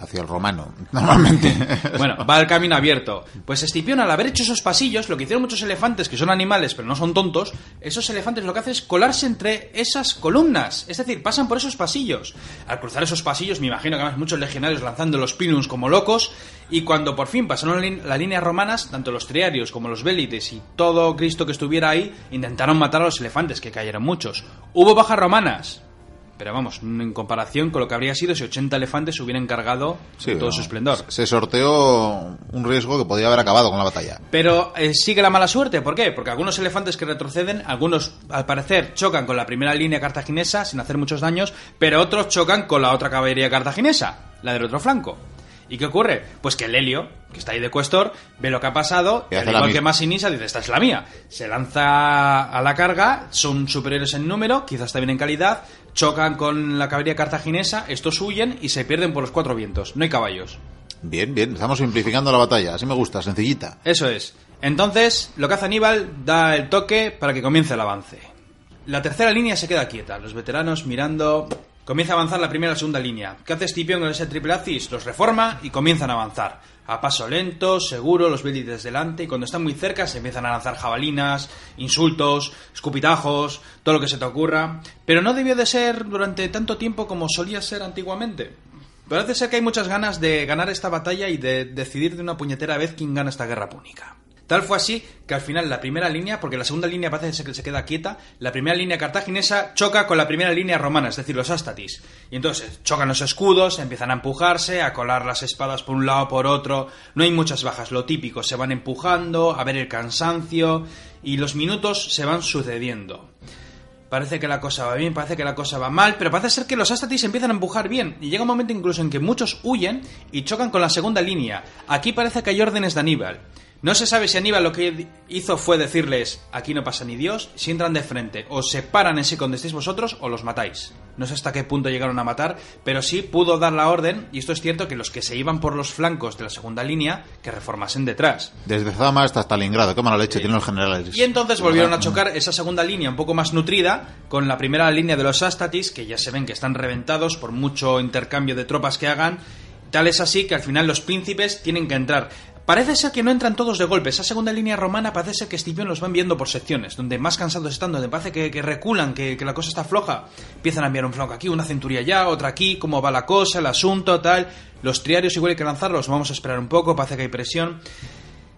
Hacia el romano, [LAUGHS] normalmente. Bueno, va al camino abierto. Pues Escipión, al haber hecho esos pasillos, lo que hicieron muchos elefantes, que son animales pero no son tontos, esos elefantes lo que hacen es colarse entre esas columnas. Es decir, pasan por esos pasillos. Al cruzar esos pasillos, me imagino que además muchos legionarios lanzando los pilums como locos, y cuando por fin pasaron las líneas romanas, tanto los triarios como los bélites y todo Cristo que estuviera ahí, intentaron matar a los elefantes, que cayeron muchos. Hubo bajas romanas, pero vamos, en comparación con lo que habría sido si 80 elefantes se hubieran cargado Sí, todo no, su esplendor. Se sorteó un riesgo que podía haber acabado con la batalla. Pero eh, sigue la mala suerte, ¿por qué? Porque algunos elefantes que retroceden, algunos al parecer chocan con la primera línea cartaginesa sin hacer muchos daños, pero otros chocan con la otra caballería cartaginesa, la del otro flanco. ¿Y qué ocurre? Pues que el Helio, que está ahí de cuestor, ve lo que ha pasado, Y al igual que misma. Masinisa, dice, esta es la mía. Se lanza a la carga, son superiores en número, quizás también en calidad, chocan con la caballería cartaginesa, estos huyen y se pierden por los cuatro vientos. No hay caballos. Bien, bien, estamos simplificando la batalla. Así me gusta, sencillita. Eso es. Entonces, lo que hace Aníbal da el toque para que comience el avance. La tercera línea se queda quieta, los veteranos mirando. Comienza a avanzar la primera y segunda línea. ¿Qué hace Escipión con ese triple axis? Los reforma y comienzan a avanzar. A paso lento, seguro, los vélites delante y cuando están muy cerca se empiezan a lanzar jabalinas, insultos, escupitajos, todo lo que se te ocurra. Pero no debió de ser durante tanto tiempo como solía ser antiguamente. Parece ser que hay muchas ganas de ganar esta batalla y de decidir de una puñetera vez quién gana esta guerra púnica. Tal fue así que al final la primera línea, porque la segunda línea parece que se queda quieta, la primera línea cartaginesa choca con la primera línea romana, es decir, los ástatis. Y entonces chocan los escudos, empiezan a empujarse, a colar las espadas por un lado por otro. No hay muchas bajas, lo típico, se van empujando, a ver el cansancio y los minutos se van sucediendo. Parece que la cosa va bien, parece que la cosa va mal, pero parece ser que los Astatis empiezan a empujar bien. Y llega un momento incluso en que muchos huyen y chocan con la segunda línea. Aquí parece que hay órdenes de Aníbal. No se sabe si Aníbal lo que hizo fue decirles, aquí no pasa ni Dios, si entran de frente, o se paran en sí donde estéis vosotros, o los matáis. No sé hasta qué punto llegaron a matar, pero sí pudo dar la orden, y esto es cierto, que los que se iban por los flancos de la segunda línea, que reformasen detrás. Desde Zama hasta Stalingrado. Qué mala leche tienen los generales. Y entonces volvieron a chocar esa segunda línea un poco más nutrida con la primera línea de los Astatis, que ya se ven que están reventados por mucho intercambio de tropas que hagan. Tal es así que al final los príncipes tienen que entrar. Parece ser que no entran todos de golpe. Esa segunda línea romana parece ser que Escipión los va enviando por secciones, donde más cansados están, donde parece que, reculan, que, la cosa está floja. Empiezan a enviar un flanco aquí, una centuria allá, otra aquí, cómo va la cosa, el asunto, tal. Los triarios igual hay que lanzarlos, vamos a esperar un poco, parece que hay presión.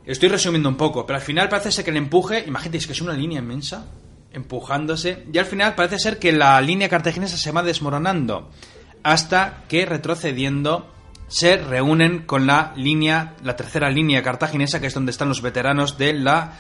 Estoy resumiendo un poco, pero al final parece ser que el empuje, imagínate, que es una línea inmensa, empujándose, y al final parece ser que la línea cartaginesa se va desmoronando, hasta que retrocediendo se reúnen con la línea, la tercera línea cartaginesa, que es donde están los veteranos de la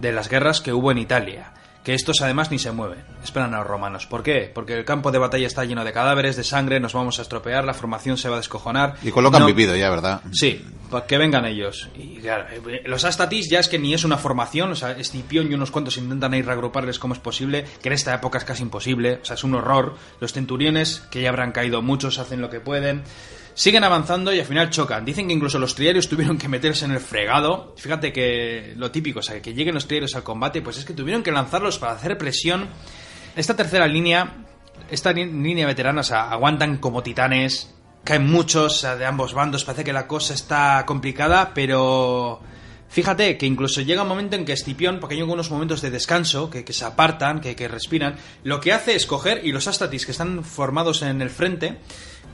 de las guerras que hubo en Italia. Que estos además ni se mueven, esperan a los romanos. ¿Por qué? Porque el campo de batalla está lleno de cadáveres, de sangre, nos vamos a estropear, la formación se va a descojonar. Y con lo que han No- vivido ya, ¿verdad? Sí, para que vengan ellos. Y claro, los Astatis ya es que ni es una formación, o sea, Escipión y unos cuantos intentan ahí reagruparles como es posible, que en esta época es casi imposible, o sea, es un horror. Los centuriones, que ya habrán caído muchos, hacen lo que pueden. Siguen avanzando y al final chocan. Dicen que incluso los triarios tuvieron que meterse en el fregado. Fíjate que lo típico, o sea, que lleguen los triarios al combate, pues es que tuvieron que lanzarlos para hacer presión. Esta tercera línea, esta línea veterana, o sea, aguantan como titanes, caen muchos de ambos bandos, parece que la cosa está complicada, pero fíjate que incluso llega un momento en que Escipión, porque hay algunos momentos de descanso, que, que se apartan, que, que respiran, lo que hace es coger, y los Astatis que están formados en el frente,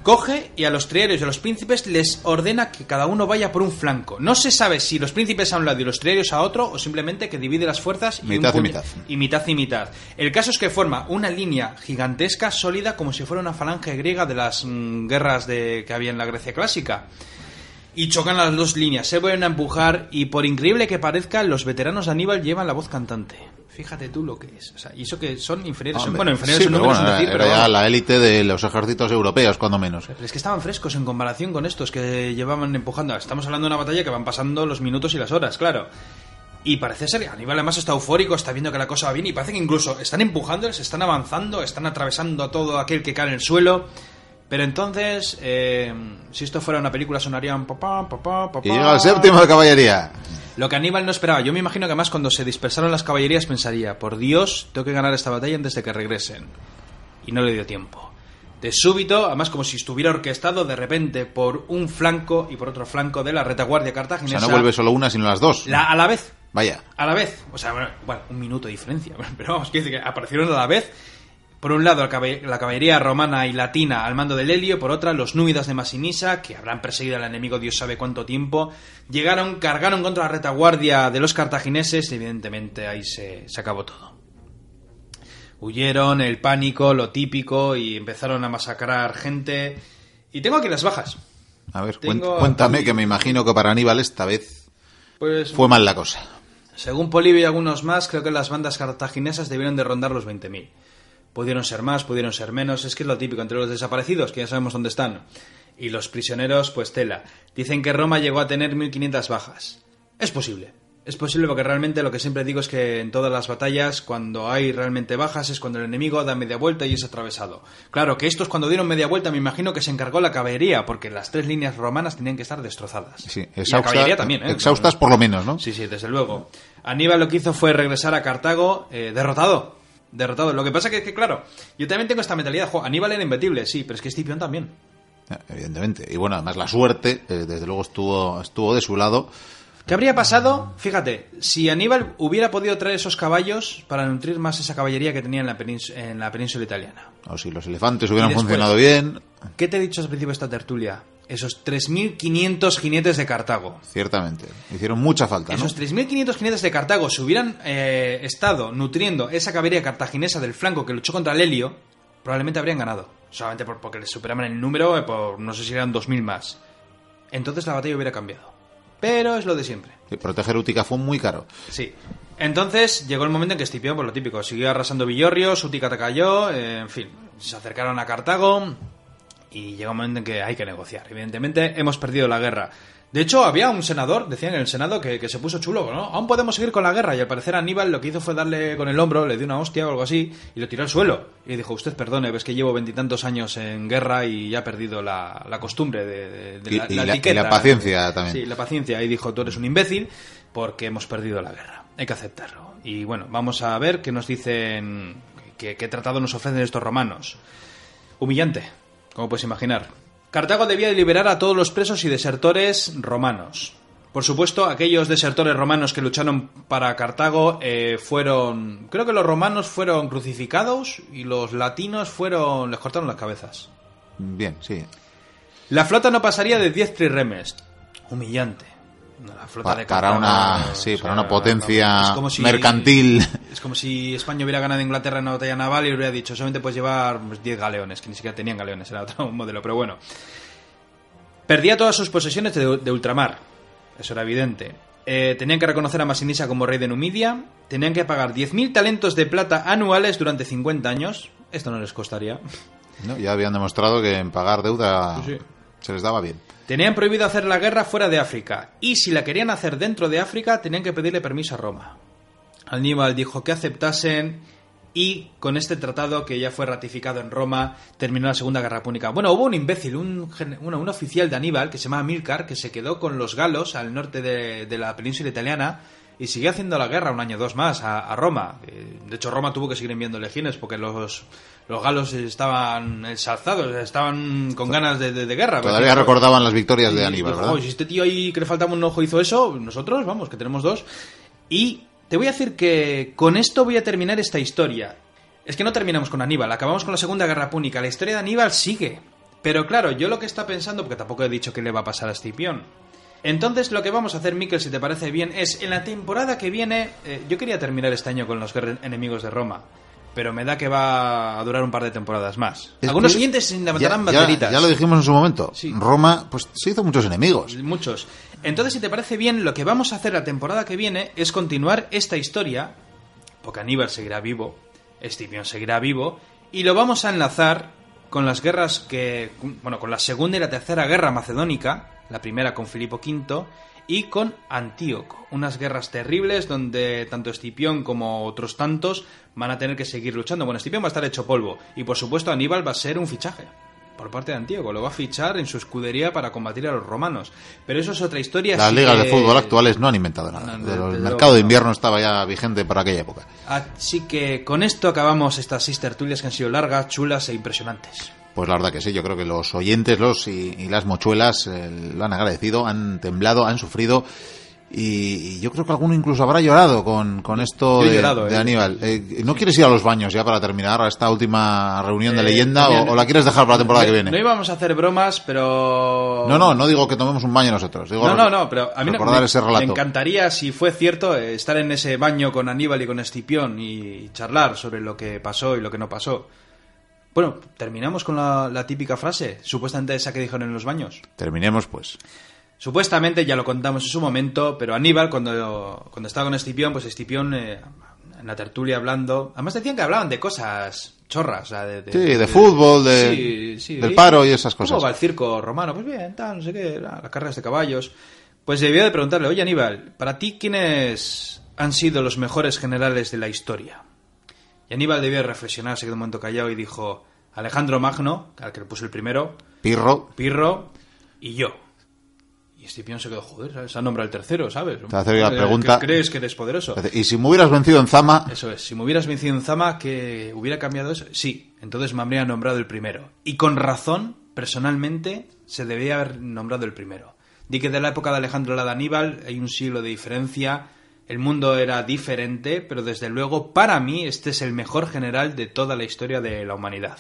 coge y a los triarios y a los príncipes les ordena que cada uno vaya por un flanco. No se sabe si los príncipes a un lado y los triarios a otro, o simplemente que divide las fuerzas y, Mitad un y mitad. y mitad y mitad. El caso es que forma una línea gigantesca, sólida, como si fuera una falange griega de las mm, guerras de, que había en la Grecia clásica. Y chocan las dos líneas, se vuelven a empujar y por increíble que parezca, los veteranos de Aníbal llevan la voz cantante. Fíjate tú lo que es. O sea, y eso que son inferiores. son- Hombre, bueno, inferiores sí, pero números, bueno, decir, era pero ya la élite de los ejércitos europeos, cuando menos. Pero es que estaban frescos en comparación con estos que llevaban empujando. Estamos hablando de una batalla que van pasando los minutos y las horas, claro. Y parece ser Aníbal además está eufórico, está viendo que la cosa va bien y parece que incluso están empujándoles, están avanzando, están atravesando a todo aquel que cae en el suelo. Pero entonces, eh, si esto fuera una película sonarían papá, papá, papá. Y llega el séptimo de caballería. Lo que Aníbal no esperaba. Yo me imagino que además cuando se dispersaron las caballerías pensaría, por Dios, tengo que ganar esta batalla antes de que regresen. Y no le dio tiempo. De súbito, además como si estuviera orquestado de repente por un flanco y por otro flanco de la retaguardia O cartaginesa. sea, no vuelve solo una, sino las dos. la- a la vez. Vaya. A la vez. O sea, bueno, bueno, un minuto de diferencia. [LAUGHS] Pero vamos, quiere decir que aparecieron a la vez. Por un lado, la caballería romana y latina al mando del Helio, por otra, los númidas de Masinisa, que habrán perseguido al enemigo Dios sabe cuánto tiempo, llegaron, cargaron contra la retaguardia de los cartagineses y evidentemente ahí se, se acabó todo. Huyeron, el pánico, lo típico, y empezaron a masacrar gente. Y tengo aquí las bajas. A ver, Tengo cuéntame, aquí- que me imagino que para Aníbal esta vez Pues fue mal la cosa. Según Polibio y algunos más, creo que las bandas cartaginesas debieron de rondar los 20.000. Pudieron ser más, pudieron ser menos, es que es lo típico, entre los desaparecidos, que ya sabemos dónde están, y los prisioneros, pues tela. Dicen que Roma llegó a tener 1.500 bajas. Es posible. Es posible porque realmente lo que siempre digo es que en todas las batallas, cuando hay realmente bajas, es cuando el enemigo da media vuelta y es atravesado. Claro que estos cuando dieron media vuelta me imagino que se encargó la caballería, porque las tres líneas romanas tenían que estar destrozadas. Sí, y la caballería también, ¿eh? exhaustas por lo menos, ¿no? Sí, sí, desde luego. Aníbal lo que hizo fue regresar a Cartago eh, derrotado. Derrotado. Lo que pasa que, que, claro, yo también tengo esta mentalidad. Jo, Aníbal era imbatible, sí, pero es que Escipión también. Evidentemente. Y bueno, además la suerte, eh, desde luego, estuvo, estuvo de su lado. ¿Qué habría pasado? Fíjate, si Aníbal hubiera podido traer esos caballos para nutrir más esa caballería que tenía en la, en la península italiana. O si los elefantes hubieran después- funcionado bien, ¿Qué te he dicho al principio de esta tertulia? Esos 3.500 jinetes de Cartago. ciertamente. Hicieron mucha falta, ¿no? Esos 3.500 jinetes de Cartago, si hubieran eh, estado nutriendo esa caballería cartaginesa del flanco que luchó contra el Helio, probablemente habrían ganado. Solamente por- porque les superaban el número, eh, por no sé si eran 2.000 más. Entonces la batalla hubiera cambiado. Pero es lo de siempre. Sí, Proteger Útica fue muy caro. Sí. Entonces llegó el momento en que Escipión, por lo típico, siguió arrasando Villorrios, Útica te cayó, eh, en fin, se acercaron a Cartago y llegó un momento en que hay que negociar. Evidentemente hemos perdido la guerra. De hecho, había un senador, decían en el Senado, que, que se puso chulo, ¿no? Aún podemos seguir con la guerra. Y al parecer Aníbal lo que hizo fue darle con el hombro, le dio una hostia o algo así, y lo tiró al suelo. Y dijo, usted perdone, ves que llevo veintitantos años en guerra y ya he perdido la, la costumbre de, de- de Y- la, y la la- y etiqueta". la paciencia también. Sí, la paciencia. Y dijo, tú eres un imbécil porque hemos perdido la guerra. Hay que aceptarlo. Y bueno, vamos a ver qué nos dicen, qué, qué tratado nos ofrecen estos romanos. Humillante, como puedes imaginar. Cartago debía de liberar a todos los presos y desertores romanos. Por supuesto, aquellos desertores romanos que lucharon para Cartago eh, fueron... Creo que los romanos fueron crucificados y los latinos fueron... les cortaron las cabezas. Bien, sí. La flota no pasaría de 10 triremes. Humillante. La flota Pa- de para una- sea, potencia es como si- mercantil. Es como si España hubiera ganado a Inglaterra en una batalla naval y hubiera dicho, solamente puedes llevar pues, 10 galeones, que ni siquiera tenían galeones, era otro [LAUGHS] modelo, pero bueno. Perdía todas sus posesiones de, de ultramar, eso era evidente. Eh, tenían que reconocer a Masinisa como rey de Numidia, tenían que pagar 10.000 talentos de plata anuales durante 50 años, esto no les costaría. ¿no? Ya habían demostrado que en pagar deuda Sí, sí. se les daba bien. Tenían prohibido hacer la guerra fuera de África, y si la querían hacer dentro de África, tenían que pedirle permiso a Roma. Aníbal dijo que aceptasen, y con este tratado, que ya fue ratificado en Roma, terminó la Segunda Guerra Púnica. Bueno, hubo un imbécil, un, bueno, un oficial de Aníbal, que se llama Milcar, que se quedó con los galos al norte de, de la península italiana, y siguió haciendo la guerra un año o dos más a, a Roma. Eh, De hecho, Roma tuvo que seguir enviando legiones porque los, los galos estaban ensalzados, estaban con ganas de, de- de guerra. Todavía Pero- recordaban las victorias de Aníbal, ¿verdad? "Oye, si este tío ahí que le faltaba un ojo hizo eso, nosotros, vamos, que tenemos dos. Y te voy a decir que con esto voy a terminar esta historia. Es que no terminamos con Aníbal, acabamos con la Segunda Guerra Púnica. La historia de Aníbal sigue. Pero claro, yo lo que está pensando, porque tampoco he dicho que le va a pasar a Escipión. Entonces lo que vamos a hacer, Miquel, si te parece bien, es en la temporada que viene, eh, yo quería terminar este año con los enemigos de Roma, pero me da que va a durar un par de temporadas más. Es Algunos que oyentes se levantarán ya, ya- banderitas. ya lo dijimos en su momento. Sí. Roma, pues se hizo muchos enemigos. Muchos. Entonces, si te parece bien, lo que vamos a hacer la temporada que viene es continuar esta historia, porque Aníbal seguirá vivo, Escipión seguirá vivo, y lo vamos a enlazar con las guerras que, bueno, con la segunda y la tercera guerra macedónica, la primera con Filipo V, y con Antíoco. Unas guerras terribles donde tanto Escipión como otros tantos van a tener que seguir luchando. Bueno, Escipión va a estar hecho polvo, y por supuesto Aníbal va a ser un fichaje por parte de Antíoco. Lo va a fichar en su escudería para combatir a los romanos. Pero eso es otra historia. Las ligas que- de fútbol actuales no han inventado nada. No, El mercado de no. invierno estaba ya vigente para aquella época. Así que con esto acabamos estas seis tertulias que han sido largas, chulas e impresionantes. Pues la verdad que sí, yo creo que los oyentes los y, y las mochuelas eh, lo han agradecido, han temblado, han sufrido Y yo creo que alguno incluso habrá llorado con, con esto de, llorado, de eh. Aníbal. Eh, ¿No quieres ir a los baños ya para terminar a esta última reunión de Eh, leyenda o, o la quieres dejar para la temporada no, que viene? No íbamos a hacer bromas, pero... No, no, no digo que tomemos un baño nosotros. Digo No, no, no, pero a mí no- recordar me, ese relato. me encantaría, si fue cierto, estar en ese baño con Aníbal y con Escipión y charlar sobre lo que pasó y lo que no pasó. Bueno, terminamos con la, la típica frase, supuestamente esa que dijeron en los baños. Terminemos pues. Supuestamente, ya lo contamos en su momento, pero Aníbal, cuando, cuando estaba con Escipión, pues Escipión, eh, en la tertulia hablando... Además decían que hablaban de cosas chorras, o sea, de... Sí, de fútbol, de- Sí, sí, del paro y esas cosas. ¿Cómo va el circo romano? Pues bien, tal, no sé qué, la- las carreras de caballos. Pues debió de preguntarle, oye Aníbal, ¿para ti quiénes han sido los mejores generales de la historia? Y Aníbal debió de reflexionar, se quedó un momento callado y dijo, Alejandro Magno, al que le puso el primero, Pirro, Pirro y yo. Y Escipión se quedó, joder, ¿sabes? se ha nombrado el tercero, ¿sabes? Te hace la pregunta- ¿qué ¿Crees que eres poderoso? y si me hubieras vencido en Zama, Eso es, si me hubieras vencido en Zama, que hubiera cambiado eso. Sí, entonces me habría nombrado el primero. Y con razón, personalmente, se debía haber nombrado el primero. Di que de la época de Alejandro a la de Aníbal hay un siglo de diferencia. El mundo era diferente, pero desde luego, para mí, este es el mejor general de toda la historia de la humanidad.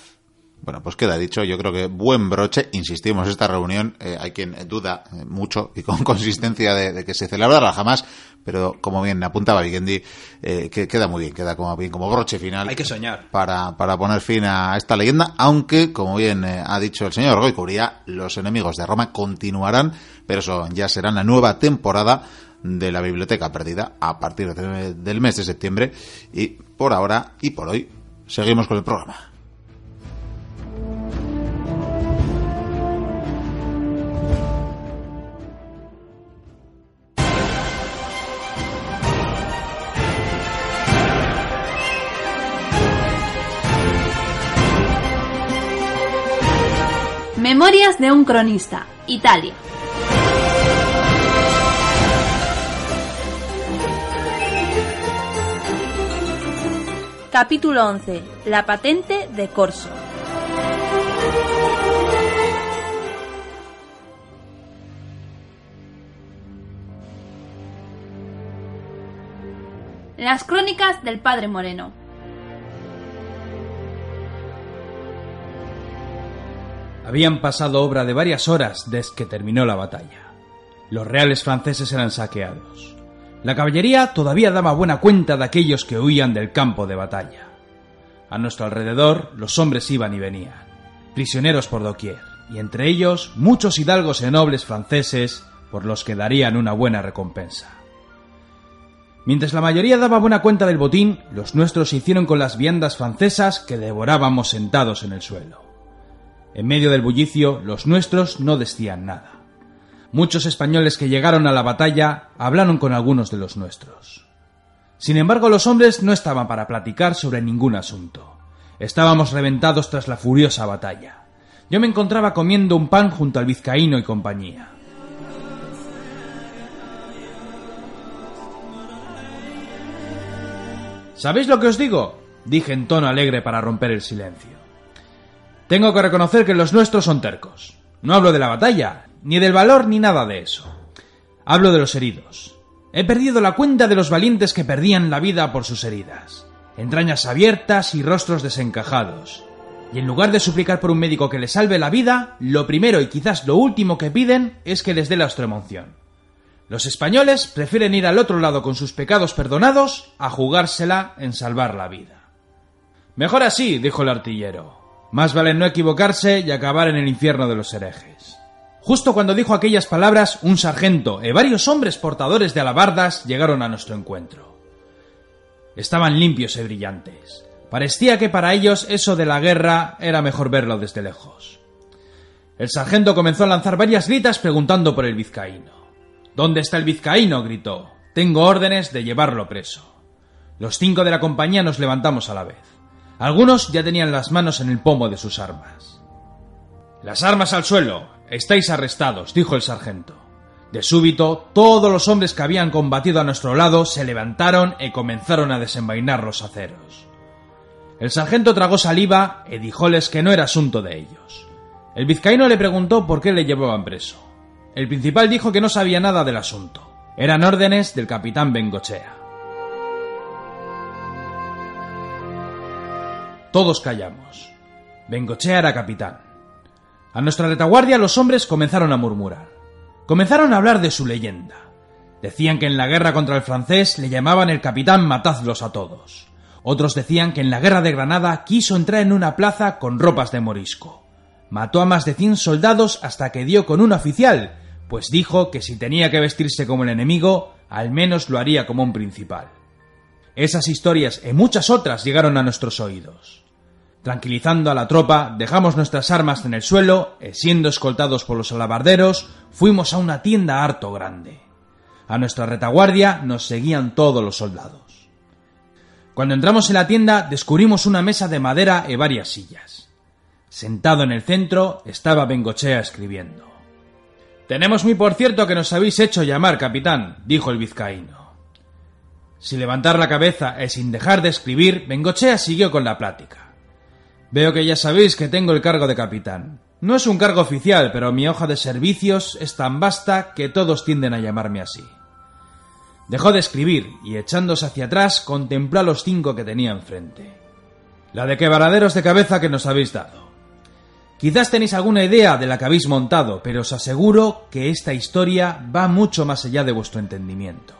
Bueno, pues queda dicho, yo creo que buen broche, insistimos, esta reunión, eh, hay quien duda eh, mucho y con [LAUGHS] consistencia de, de que se celebrará jamás, pero como bien apuntaba Vikendi, eh, que queda muy bien, queda como bien como broche final. Hay que soñar. Para, para poner fin a esta leyenda, aunque, como bien eh, ha dicho el señor Goy Cubría, los enemigos de Roma continuarán, pero eso ya será en la nueva temporada de la Biblioteca Perdida a partir de- del mes de septiembre y por ahora y por hoy seguimos con el programa. Memorias de un cronista, Italia. Capítulo 11. La patente de Corso. Las crónicas del padre Moreno. Habían pasado obra de varias horas desde que terminó la batalla. Los reales franceses eran saqueados. La caballería todavía daba buena cuenta de aquellos que huían del campo de batalla. A nuestro alrededor los hombres iban y venían, prisioneros por doquier, y entre ellos muchos hidalgos y nobles franceses por los que darían una buena recompensa. Mientras la mayoría daba buena cuenta del botín, los nuestros se hicieron con las viandas francesas que devorábamos sentados en el suelo. En medio del bullicio, los nuestros no decían nada. Muchos españoles que llegaron a la batalla hablaron con algunos de los nuestros. Sin embargo, los hombres no estaban para platicar sobre ningún asunto. Estábamos reventados tras la furiosa batalla. Yo me encontraba comiendo un pan junto al vizcaíno y compañía. ¿Sabéis lo que os digo? dije en tono alegre para romper el silencio. Tengo que reconocer que los nuestros son tercos. No hablo de la batalla, ni del valor, ni nada de eso. Hablo de los heridos. He perdido la cuenta de los valientes que perdían la vida por sus heridas. Entrañas abiertas y rostros desencajados. Y en lugar de suplicar por un médico que les salve la vida, lo primero y quizás lo último que piden es que les dé la extremunción. Los españoles prefieren ir al otro lado con sus pecados perdonados a jugársela en salvar la vida. Mejor así, dijo el artillero. Más vale no equivocarse y acabar en el infierno de los herejes. Justo cuando dijo aquellas palabras, un sargento y varios hombres portadores de alabardas llegaron a nuestro encuentro. Estaban limpios y brillantes. Parecía que para ellos eso de la guerra era mejor verlo desde lejos. El sargento comenzó a lanzar varias gritas preguntando por el vizcaíno. ¿Dónde está el vizcaíno? gritó. Tengo órdenes de llevarlo preso. Los cinco de la compañía nos levantamos a la vez. Algunos ya tenían las manos en el pomo de sus armas. Las armas al suelo. Estáis arrestados, dijo el sargento. De súbito, todos los hombres que habían combatido a nuestro lado se levantaron y comenzaron a desenvainar los aceros. El sargento tragó saliva y dijóles que no era asunto de ellos. El vizcaíno le preguntó por qué le llevaban preso. El principal dijo que no sabía nada del asunto. Eran órdenes del capitán Bengochea. Todos callamos. Bengochea era capitán. A nuestra retaguardia los hombres comenzaron a murmurar. Comenzaron a hablar de su leyenda. Decían que en la guerra contra el francés le llamaban el capitán matazlos a todos. Otros decían que en la guerra de Granada quiso entrar en una plaza con ropas de morisco. Mató a más de cien soldados hasta que dio con un oficial, pues dijo que si tenía que vestirse como el enemigo, al menos lo haría como un principal. Esas historias y muchas otras llegaron a nuestros oídos. Tranquilizando a la tropa, dejamos nuestras armas en el suelo y, siendo escoltados por los alabarderos, fuimos a una tienda harto grande. A nuestra retaguardia nos seguían todos los soldados. Cuando entramos en la tienda, descubrimos una mesa de madera y varias sillas. Sentado en el centro estaba Bengochea escribiendo. Tenemos muy por cierto que nos habéis hecho llamar, capitán, dijo el vizcaíno. Sin levantar la cabeza y sin dejar de escribir, Bengochea siguió con la plática. Veo que ya sabéis que tengo el cargo de capitán. No es un cargo oficial, pero mi hoja de servicios es tan vasta que todos tienden a llamarme así. Dejó de escribir y echándose hacia atrás contempló a los cinco que tenía enfrente. La de qué varaderos de cabeza que nos habéis dado. Quizás tenéis alguna idea de la que habéis montado, pero os aseguro que esta historia va mucho más allá de vuestro entendimiento.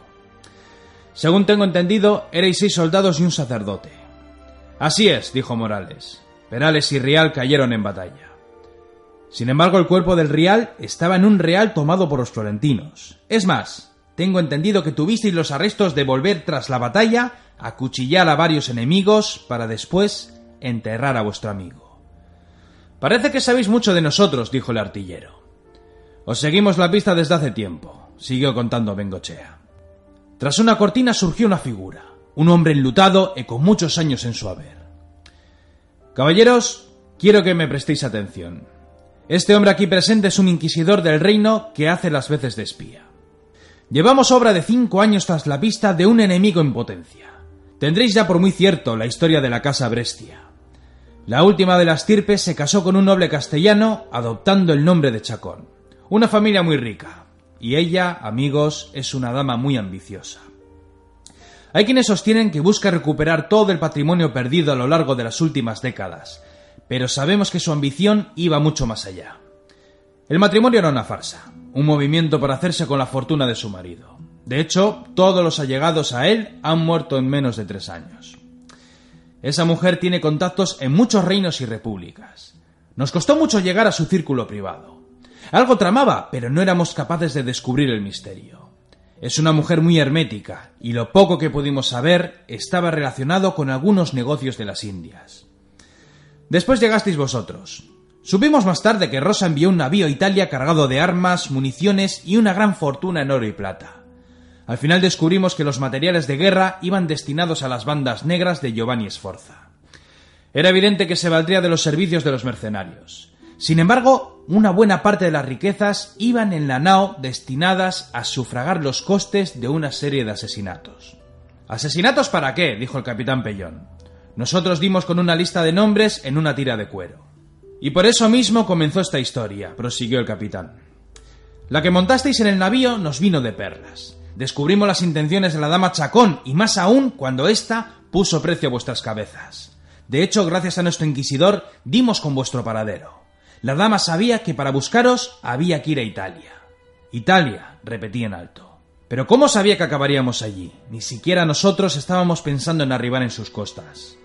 Según tengo entendido, erais seis soldados y un sacerdote. Así es, dijo Morales. Perales y Rial cayeron en batalla. Sin embargo, el cuerpo del Rial estaba en un real tomado por los florentinos. Es más, tengo entendido que tuvisteis los arrestos de volver tras la batalla, acuchillar a varios enemigos para después enterrar a vuestro amigo. Parece que sabéis mucho de nosotros, dijo el artillero. Os seguimos la pista desde hace tiempo, siguió contando Bengochea. Tras una cortina surgió una figura, un hombre enlutado y con muchos años en su haber. Caballeros, quiero que me prestéis atención. Este hombre aquí presente es un inquisidor del reino que hace las veces de espía. Llevamos obra de cinco años tras la pista de un enemigo en potencia. Tendréis ya por muy cierto la historia de la casa Brestia. La última de las tirpes se casó con un noble castellano adoptando el nombre de Chacón. Una familia muy rica. Y ella, amigos, es una dama muy ambiciosa. Hay quienes sostienen que busca recuperar todo el patrimonio perdido a lo largo de las últimas décadas, pero sabemos que su ambición iba mucho más allá. El matrimonio era una farsa, un movimiento para hacerse con la fortuna de su marido. De hecho, todos los allegados a él han muerto en menos de tres años. Esa mujer tiene contactos en muchos reinos y repúblicas. Nos costó mucho llegar a su círculo privado. Algo tramaba, pero no éramos capaces de descubrir el misterio. Es una mujer muy hermética, y lo poco que pudimos saber estaba relacionado con algunos negocios de las Indias. Después llegasteis vosotros. Supimos más tarde que Rosa envió un navío a Italia cargado de armas, municiones y una gran fortuna en oro y plata. Al final descubrimos que los materiales de guerra iban destinados a las bandas negras de Giovanni Sforza. Era evidente que se valdría de los servicios de los mercenarios. Sin embargo, una buena parte de las riquezas iban en la nao destinadas a sufragar los costes de una serie de asesinatos. ¿Asesinatos para qué? dijo el capitán Pellón. Nosotros dimos con una lista de nombres en una tira de cuero. Y por eso mismo comenzó esta historia, prosiguió el capitán. La que montasteis en el navío nos vino de perlas descubrimos las intenciones de la dama Chacón y más aún cuando ésta puso precio a vuestras cabezas. De hecho, gracias a nuestro inquisidor, dimos con vuestro paradero. La dama sabía que para buscaros había que ir a Italia. Italia, repetí en alto. Pero ¿cómo sabía que acabaríamos allí? Ni siquiera nosotros estábamos pensando en arribar en sus costas.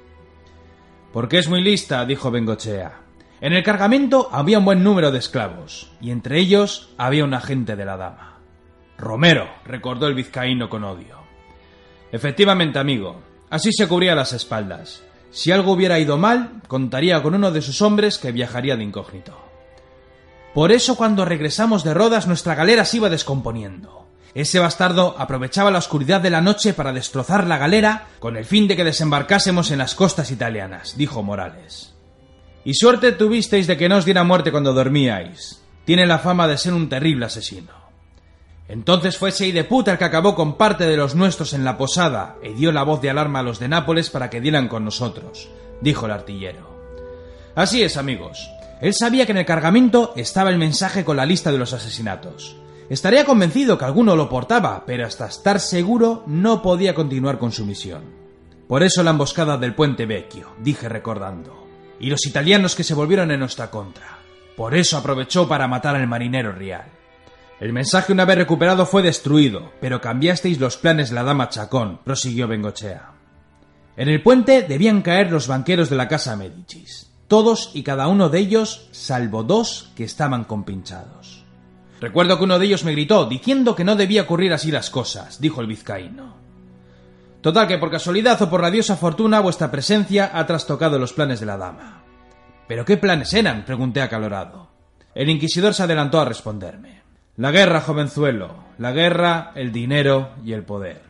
Porque es muy lista, dijo Bengochea. En el cargamento había un buen número de esclavos, y entre ellos había un agente de la dama. Romero, recordó el vizcaíno con odio. Efectivamente, amigo, así se cubría las espaldas. Si algo hubiera ido mal, contaría con uno de sus hombres que viajaría de incógnito. Por eso cuando regresamos de Rodas nuestra galera se iba descomponiendo. Ese bastardo aprovechaba la oscuridad de la noche para destrozar la galera con el fin de que desembarcásemos en las costas italianas, dijo Morales. Y suerte tuvisteis de que no os diera muerte cuando dormíais. Tiene la fama de ser un terrible asesino. Entonces fue ese de puta el que acabó con parte de los nuestros en la posada y dio la voz de alarma a los de Nápoles para que dieran con nosotros, dijo el artillero. Así es, amigos. Él sabía que en el cargamento estaba el mensaje con la lista de los asesinatos. Estaría convencido que alguno lo portaba, pero hasta estar seguro no podía continuar con su misión. Por eso la emboscada del puente Vecchio, dije recordando. Y los italianos que se volvieron en nuestra contra. Por eso aprovechó para matar al marinero real. El mensaje una vez recuperado fue destruido, pero cambiasteis los planes de la dama Chacón, prosiguió Bengochea. En el puente debían caer los banqueros de la casa Medicis, todos y cada uno de ellos, salvo dos que estaban compinchados. Recuerdo que uno de ellos me gritó, diciendo que no debía ocurrir así las cosas, dijo el vizcaíno. Total que por casualidad o por radiosa fortuna vuestra presencia ha trastocado los planes de la dama. ¿Pero qué planes eran? pregunté acalorado. El inquisidor se adelantó a responderme. La guerra, jovenzuelo, la guerra, el dinero y el poder.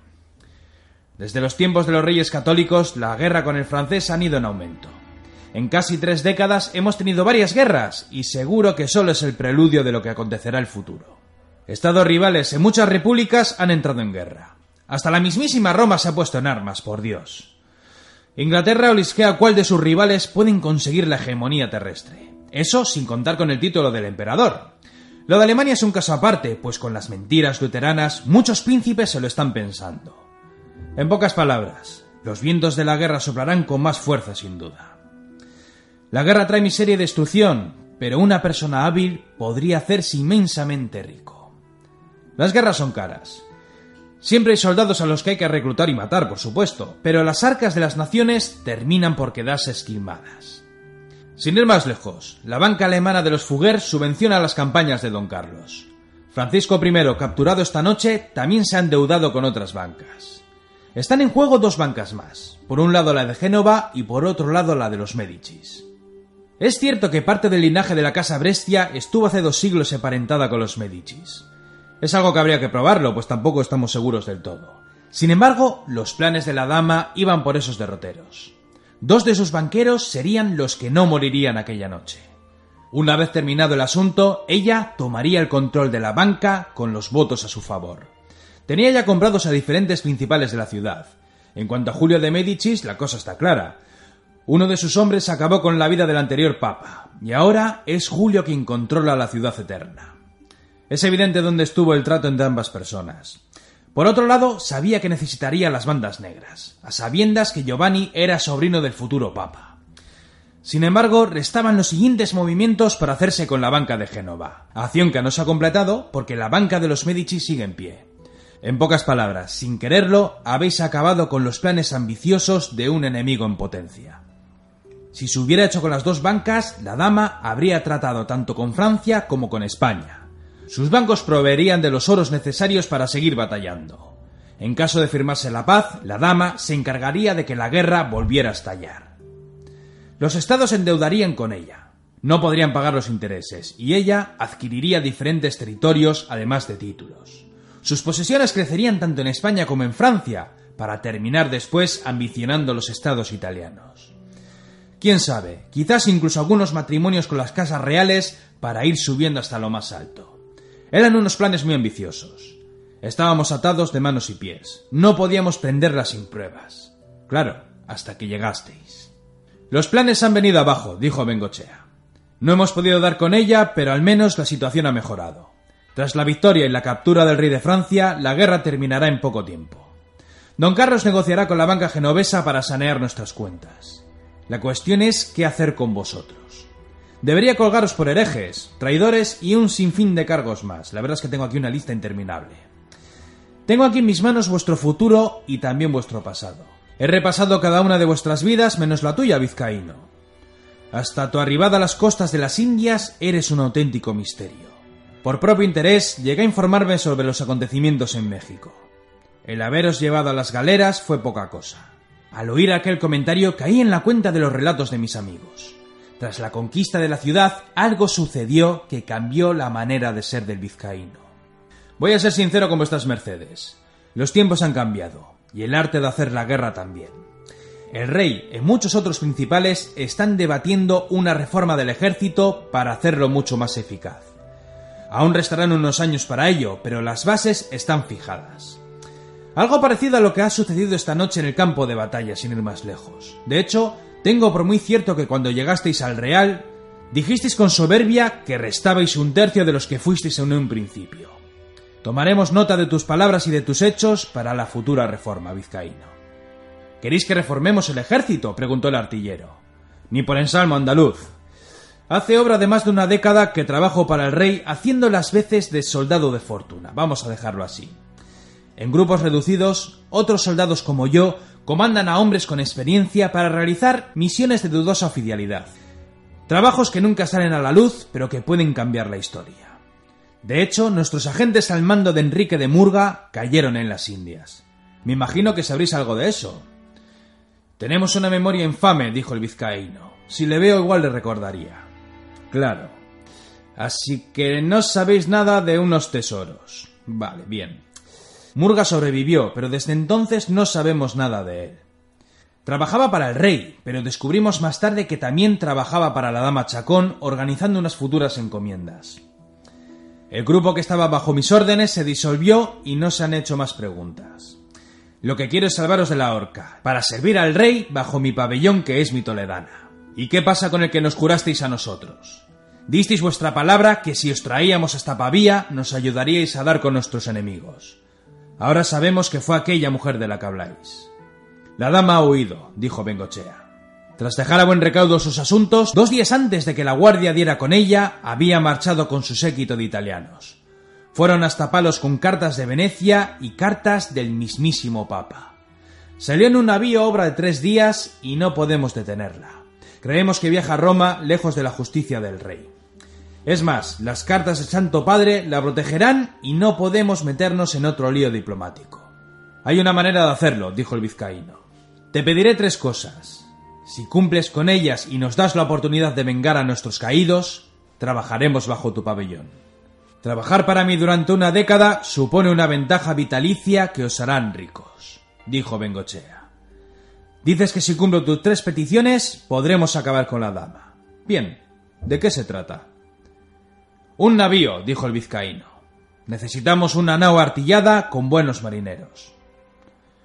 Desde los tiempos de los reyes católicos, la guerra con el francés han ido en aumento. En casi tres décadas hemos tenido varias guerras y seguro que solo es el preludio de lo que acontecerá el futuro. Estados rivales en muchas repúblicas han entrado en guerra. Hasta la mismísima Roma se ha puesto en armas, por Dios. Inglaterra olisquea cuál de sus rivales pueden conseguir la hegemonía terrestre. Eso sin contar con el título del emperador. Lo de Alemania es un caso aparte, pues con las mentiras luteranas muchos príncipes se lo están pensando. En pocas palabras, los vientos de la guerra soplarán con más fuerza sin duda. La guerra trae miseria y destrucción, pero una persona hábil podría hacerse inmensamente rico. Las guerras son caras. Siempre hay soldados a los que hay que reclutar y matar, por supuesto, pero las arcas de las naciones terminan por quedarse esquilmadas. Sin ir más lejos, la banca alemana de los Fugger subvenciona las campañas de Don Carlos. Francisco I, capturado esta noche, también se ha endeudado con otras bancas. Están en juego dos bancas más, por un lado la de Génova y por otro lado la de los Médicis. Es cierto que parte del linaje de la casa Brescia estuvo hace dos siglos emparentada con los Médicis. Es algo que habría que probarlo, pues tampoco estamos seguros del todo. Sin embargo, los planes de la dama iban por esos derroteros. Dos de sus banqueros serían los que no morirían aquella noche. Una vez terminado el asunto, ella tomaría el control de la banca con los votos a su favor. Tenía ya comprados a diferentes principales de la ciudad. En cuanto a Julio de Médicis, la cosa está clara. Uno de sus hombres acabó con la vida del anterior papa, y ahora es Julio quien controla la ciudad eterna. Es evidente dónde estuvo el trato entre ambas personas. Por otro lado, sabía que necesitaría las bandas negras, a sabiendas que Giovanni era sobrino del futuro papa. Sin embargo, restaban los siguientes movimientos para hacerse con la banca de Génova, acción que no se ha completado porque la banca de los Medici sigue en pie. En pocas palabras, sin quererlo, habéis acabado con los planes ambiciosos de un enemigo en potencia. Si se hubiera hecho con las dos bancas, la dama habría tratado tanto con Francia como con España, sus bancos proveerían de los oros necesarios para seguir batallando. En caso de firmarse la paz, la dama se encargaría de que la guerra volviera a estallar. Los estados endeudarían con ella. No podrían pagar los intereses, y ella adquiriría diferentes territorios además de títulos. Sus posesiones crecerían tanto en España como en Francia, para terminar después ambicionando los estados italianos. Quién sabe, quizás incluso algunos matrimonios con las casas reales para ir subiendo hasta lo más alto. Eran unos planes muy ambiciosos. Estábamos atados de manos y pies. No podíamos prenderla sin pruebas. Claro, hasta que llegasteis. Los planes han venido abajo, dijo Bengochea. No hemos podido dar con ella, pero al menos la situación ha mejorado. Tras la victoria y la captura del rey de Francia, la guerra terminará en poco tiempo. Don Carlos negociará con la banca genovesa para sanear nuestras cuentas. La cuestión es qué hacer con vosotros. Debería colgaros por herejes, traidores y un sinfín de cargos más. La verdad es que tengo aquí una lista interminable. Tengo aquí en mis manos vuestro futuro y también vuestro pasado. He repasado cada una de vuestras vidas menos la tuya, vizcaíno. Hasta tu arribada a las costas de las Indias eres un auténtico misterio. Por propio interés llegué a informarme sobre los acontecimientos en México. El haberos llevado a las galeras fue poca cosa. Al oír aquel comentario caí en la cuenta de los relatos de mis amigos. Tras la conquista de la ciudad, algo sucedió que cambió la manera de ser del vizcaíno. Voy a ser sincero con vuestras mercedes. Los tiempos han cambiado, y el arte de hacer la guerra también. El rey y muchos otros principales están debatiendo una reforma del ejército para hacerlo mucho más eficaz. Aún restarán unos años para ello, pero las bases están fijadas. Algo parecido a lo que ha sucedido esta noche en el campo de batalla, sin ir más lejos. De hecho, tengo por muy cierto que cuando llegasteis al Real, dijisteis con soberbia que restabais un tercio de los que fuisteis en un principio. Tomaremos nota de tus palabras y de tus hechos para la futura reforma, vizcaíno. ¿Queréis que reformemos el ejército? preguntó el artillero. Ni por ensalmo andaluz. Hace obra de más de una década que trabajo para el rey haciendo las veces de soldado de fortuna. Vamos a dejarlo así. En grupos reducidos, otros soldados como yo comandan a hombres con experiencia para realizar misiones de dudosa oficialidad. Trabajos que nunca salen a la luz, pero que pueden cambiar la historia. De hecho, nuestros agentes al mando de Enrique de Murga cayeron en las Indias. Me imagino que sabréis algo de eso. Tenemos una memoria infame, dijo el vizcaíno. Si le veo igual le recordaría. Claro. Así que no sabéis nada de unos tesoros. Vale, bien. Murga sobrevivió, pero desde entonces no sabemos nada de él. Trabajaba para el rey, pero descubrimos más tarde que también trabajaba para la dama Chacón organizando unas futuras encomiendas. El grupo que estaba bajo mis órdenes se disolvió y no se han hecho más preguntas. Lo que quiero es salvaros de la horca, para servir al rey bajo mi pabellón que es mi toledana. ¿Y qué pasa con el que nos curasteis a nosotros? Disteis vuestra palabra que si os traíamos hasta Pavía nos ayudaríais a dar con nuestros enemigos. Ahora sabemos que fue aquella mujer de la que habláis. La dama ha huido, dijo Bengochea. Tras dejar a buen recaudo sus asuntos, dos días antes de que la guardia diera con ella, había marchado con su séquito de italianos. Fueron hasta palos con cartas de Venecia y cartas del mismísimo Papa. Salió en un navío obra de tres días y no podemos detenerla. Creemos que viaja a Roma lejos de la justicia del rey. Es más, las cartas del Santo Padre la protegerán y no podemos meternos en otro lío diplomático. Hay una manera de hacerlo, dijo el vizcaíno. Te pediré tres cosas. Si cumples con ellas y nos das la oportunidad de vengar a nuestros caídos, trabajaremos bajo tu pabellón. Trabajar para mí durante una década supone una ventaja vitalicia que os harán ricos, dijo Bengochea. Dices que si cumplo tus tres peticiones, podremos acabar con la dama. Bien, ¿de qué se trata? Un navío, dijo el vizcaíno. Necesitamos una nao artillada con buenos marineros.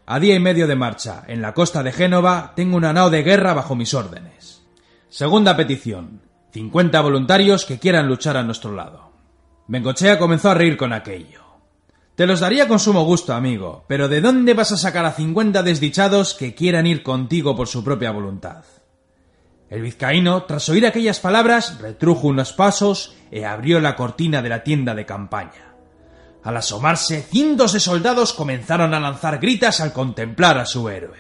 A día y medio de marcha, en la costa de Génova, tengo una nao de guerra bajo mis órdenes. Segunda petición. 50 voluntarios que quieran luchar a nuestro lado. Bengochea comenzó a reír con aquello. Te los daría con sumo gusto, amigo, pero ¿de dónde vas a sacar a 50 desdichados que quieran ir contigo por su propia voluntad? El vizcaíno, tras oír aquellas palabras, retrujo unos pasos e abrió la cortina de la tienda de campaña. Al asomarse, cientos de soldados comenzaron a lanzar gritas al contemplar a su héroe.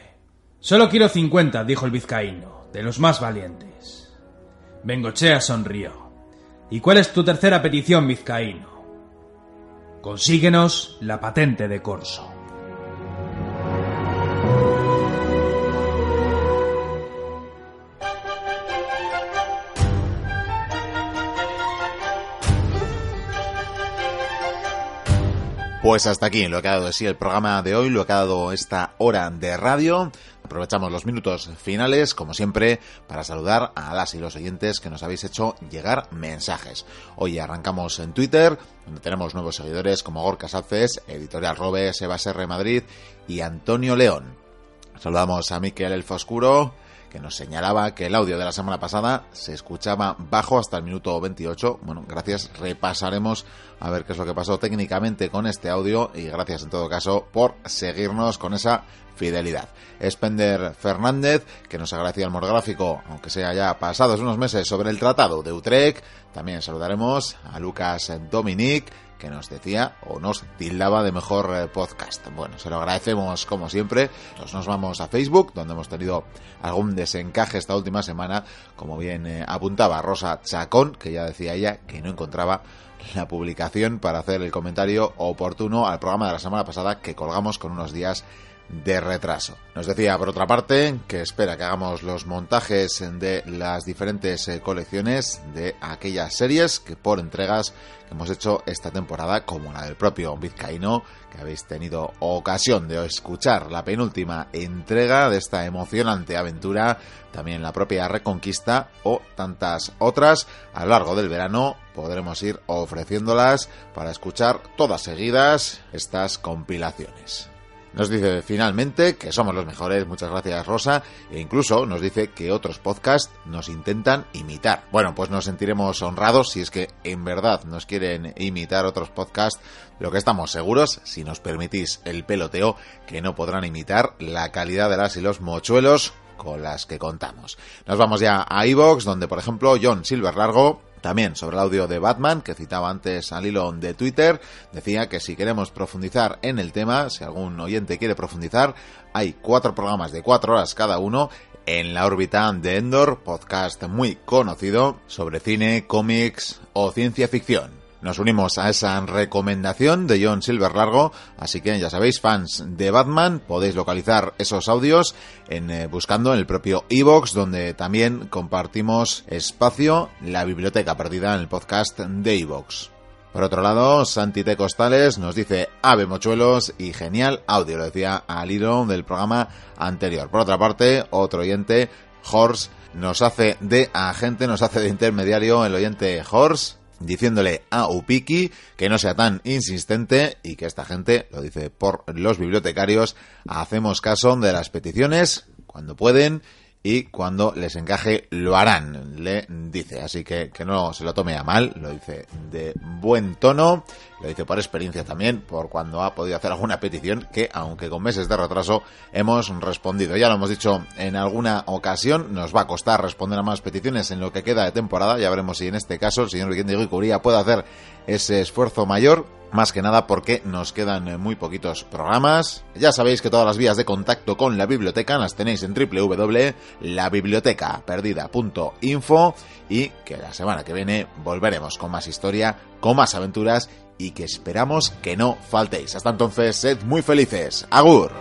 Solo quiero cincuenta, dijo el vizcaíno, de los más valientes. Bengochea sonrió. ¿Y cuál es tu tercera petición, vizcaíno? Consíguenos la patente de corso. Pues hasta aquí lo que ha dado de sí el programa de hoy, lo que ha dado esta hora de radio. Aprovechamos los minutos finales, como siempre, para saludar a las y los oyentes que nos habéis hecho llegar mensajes. Hoy arrancamos en Twitter, donde tenemos nuevos seguidores como Gorka Sánchez, Editorial Robe, Sebas R. Madrid y Antonio León. Saludamos a Miquel El Foscuro, que nos señalaba que el audio de la semana pasada se escuchaba bajo hasta el minuto 28. Bueno, gracias, repasaremos a ver qué es lo que pasó técnicamente con este audio y gracias en todo caso por seguirnos con esa fidelidad. Spender Fernández, que nos agradecía el monográfico, aunque sea ya pasados unos meses, sobre el Tratado de Utrecht. También saludaremos a Lucas Dominic, que nos decía o nos tildaba de mejor eh, podcast. Bueno, se lo agradecemos como siempre. Nos, nos vamos a Facebook, donde hemos tenido algún desencaje esta última semana, como bien eh, apuntaba Rosa Chacón, que ya decía ella que no encontraba la publicación para hacer el comentario oportuno al programa de la semana pasada que colgamos con unos días de retraso. Nos decía, por otra parte, que espera que hagamos los montajes de las diferentes eh, colecciones de aquellas series que por entregas hemos hecho esta temporada, como la del propio Vizcaíno, que habéis tenido ocasión de escuchar la penúltima entrega de esta emocionante aventura, también la propia Reconquista o tantas otras. A lo largo del verano podremos ir ofreciéndolas para escuchar todas seguidas estas compilaciones. Nos dice finalmente que somos los mejores, muchas gracias Rosa, e incluso nos dice que otros podcasts nos intentan imitar. Bueno, pues nos sentiremos honrados si es que en verdad nos quieren imitar otros podcasts, lo que estamos seguros, si nos permitís el peloteo, que no podrán imitar la calidad de las y los mochuelos con las que contamos. Nos vamos ya a iVox, donde por ejemplo John Silver Largo también sobre el audio de Batman, que citaba antes al hilo de Twitter, decía que si queremos profundizar en el tema, si algún oyente quiere profundizar, hay cuatro programas de cuatro horas cada uno en la órbita de Endor, podcast muy conocido sobre cine, cómics o ciencia ficción. Nos unimos a esa recomendación de John Silver Largo, así que ya sabéis, fans de Batman, podéis localizar esos audios en, eh, buscando en el propio Evox, donde también compartimos espacio, la biblioteca perdida en el podcast de Evox. Por otro lado, Santi T. Costales nos dice Ave Mochuelos y genial audio, lo decía al hilo del programa anterior. Por otra parte, otro oyente, Horse, nos hace de agente, nos hace de intermediario el oyente Horse diciéndole a Upiki que no sea tan insistente y que esta gente, lo dice por los bibliotecarios, hacemos caso de las peticiones cuando pueden y cuando les encaje lo harán, le dice. Así que que no se lo tome a mal, lo dice de buen tono, lo dice por experiencia también, por cuando ha podido hacer alguna petición que, aunque con meses de retraso, hemos respondido. Ya lo hemos dicho en alguna ocasión, nos va a costar responder a más peticiones en lo que queda de temporada, ya veremos si en este caso el señor Vicente Guicuría puede hacer ese esfuerzo mayor más que nada porque nos quedan eh, muy poquitos programas. Ya sabéis que todas las vías de contacto con la biblioteca las tenéis en www.labibliotecaperdida.info y que la semana que viene volveremos con más historia, con más aventuras y que esperamos que no faltéis. Hasta entonces, sed muy felices. Agur.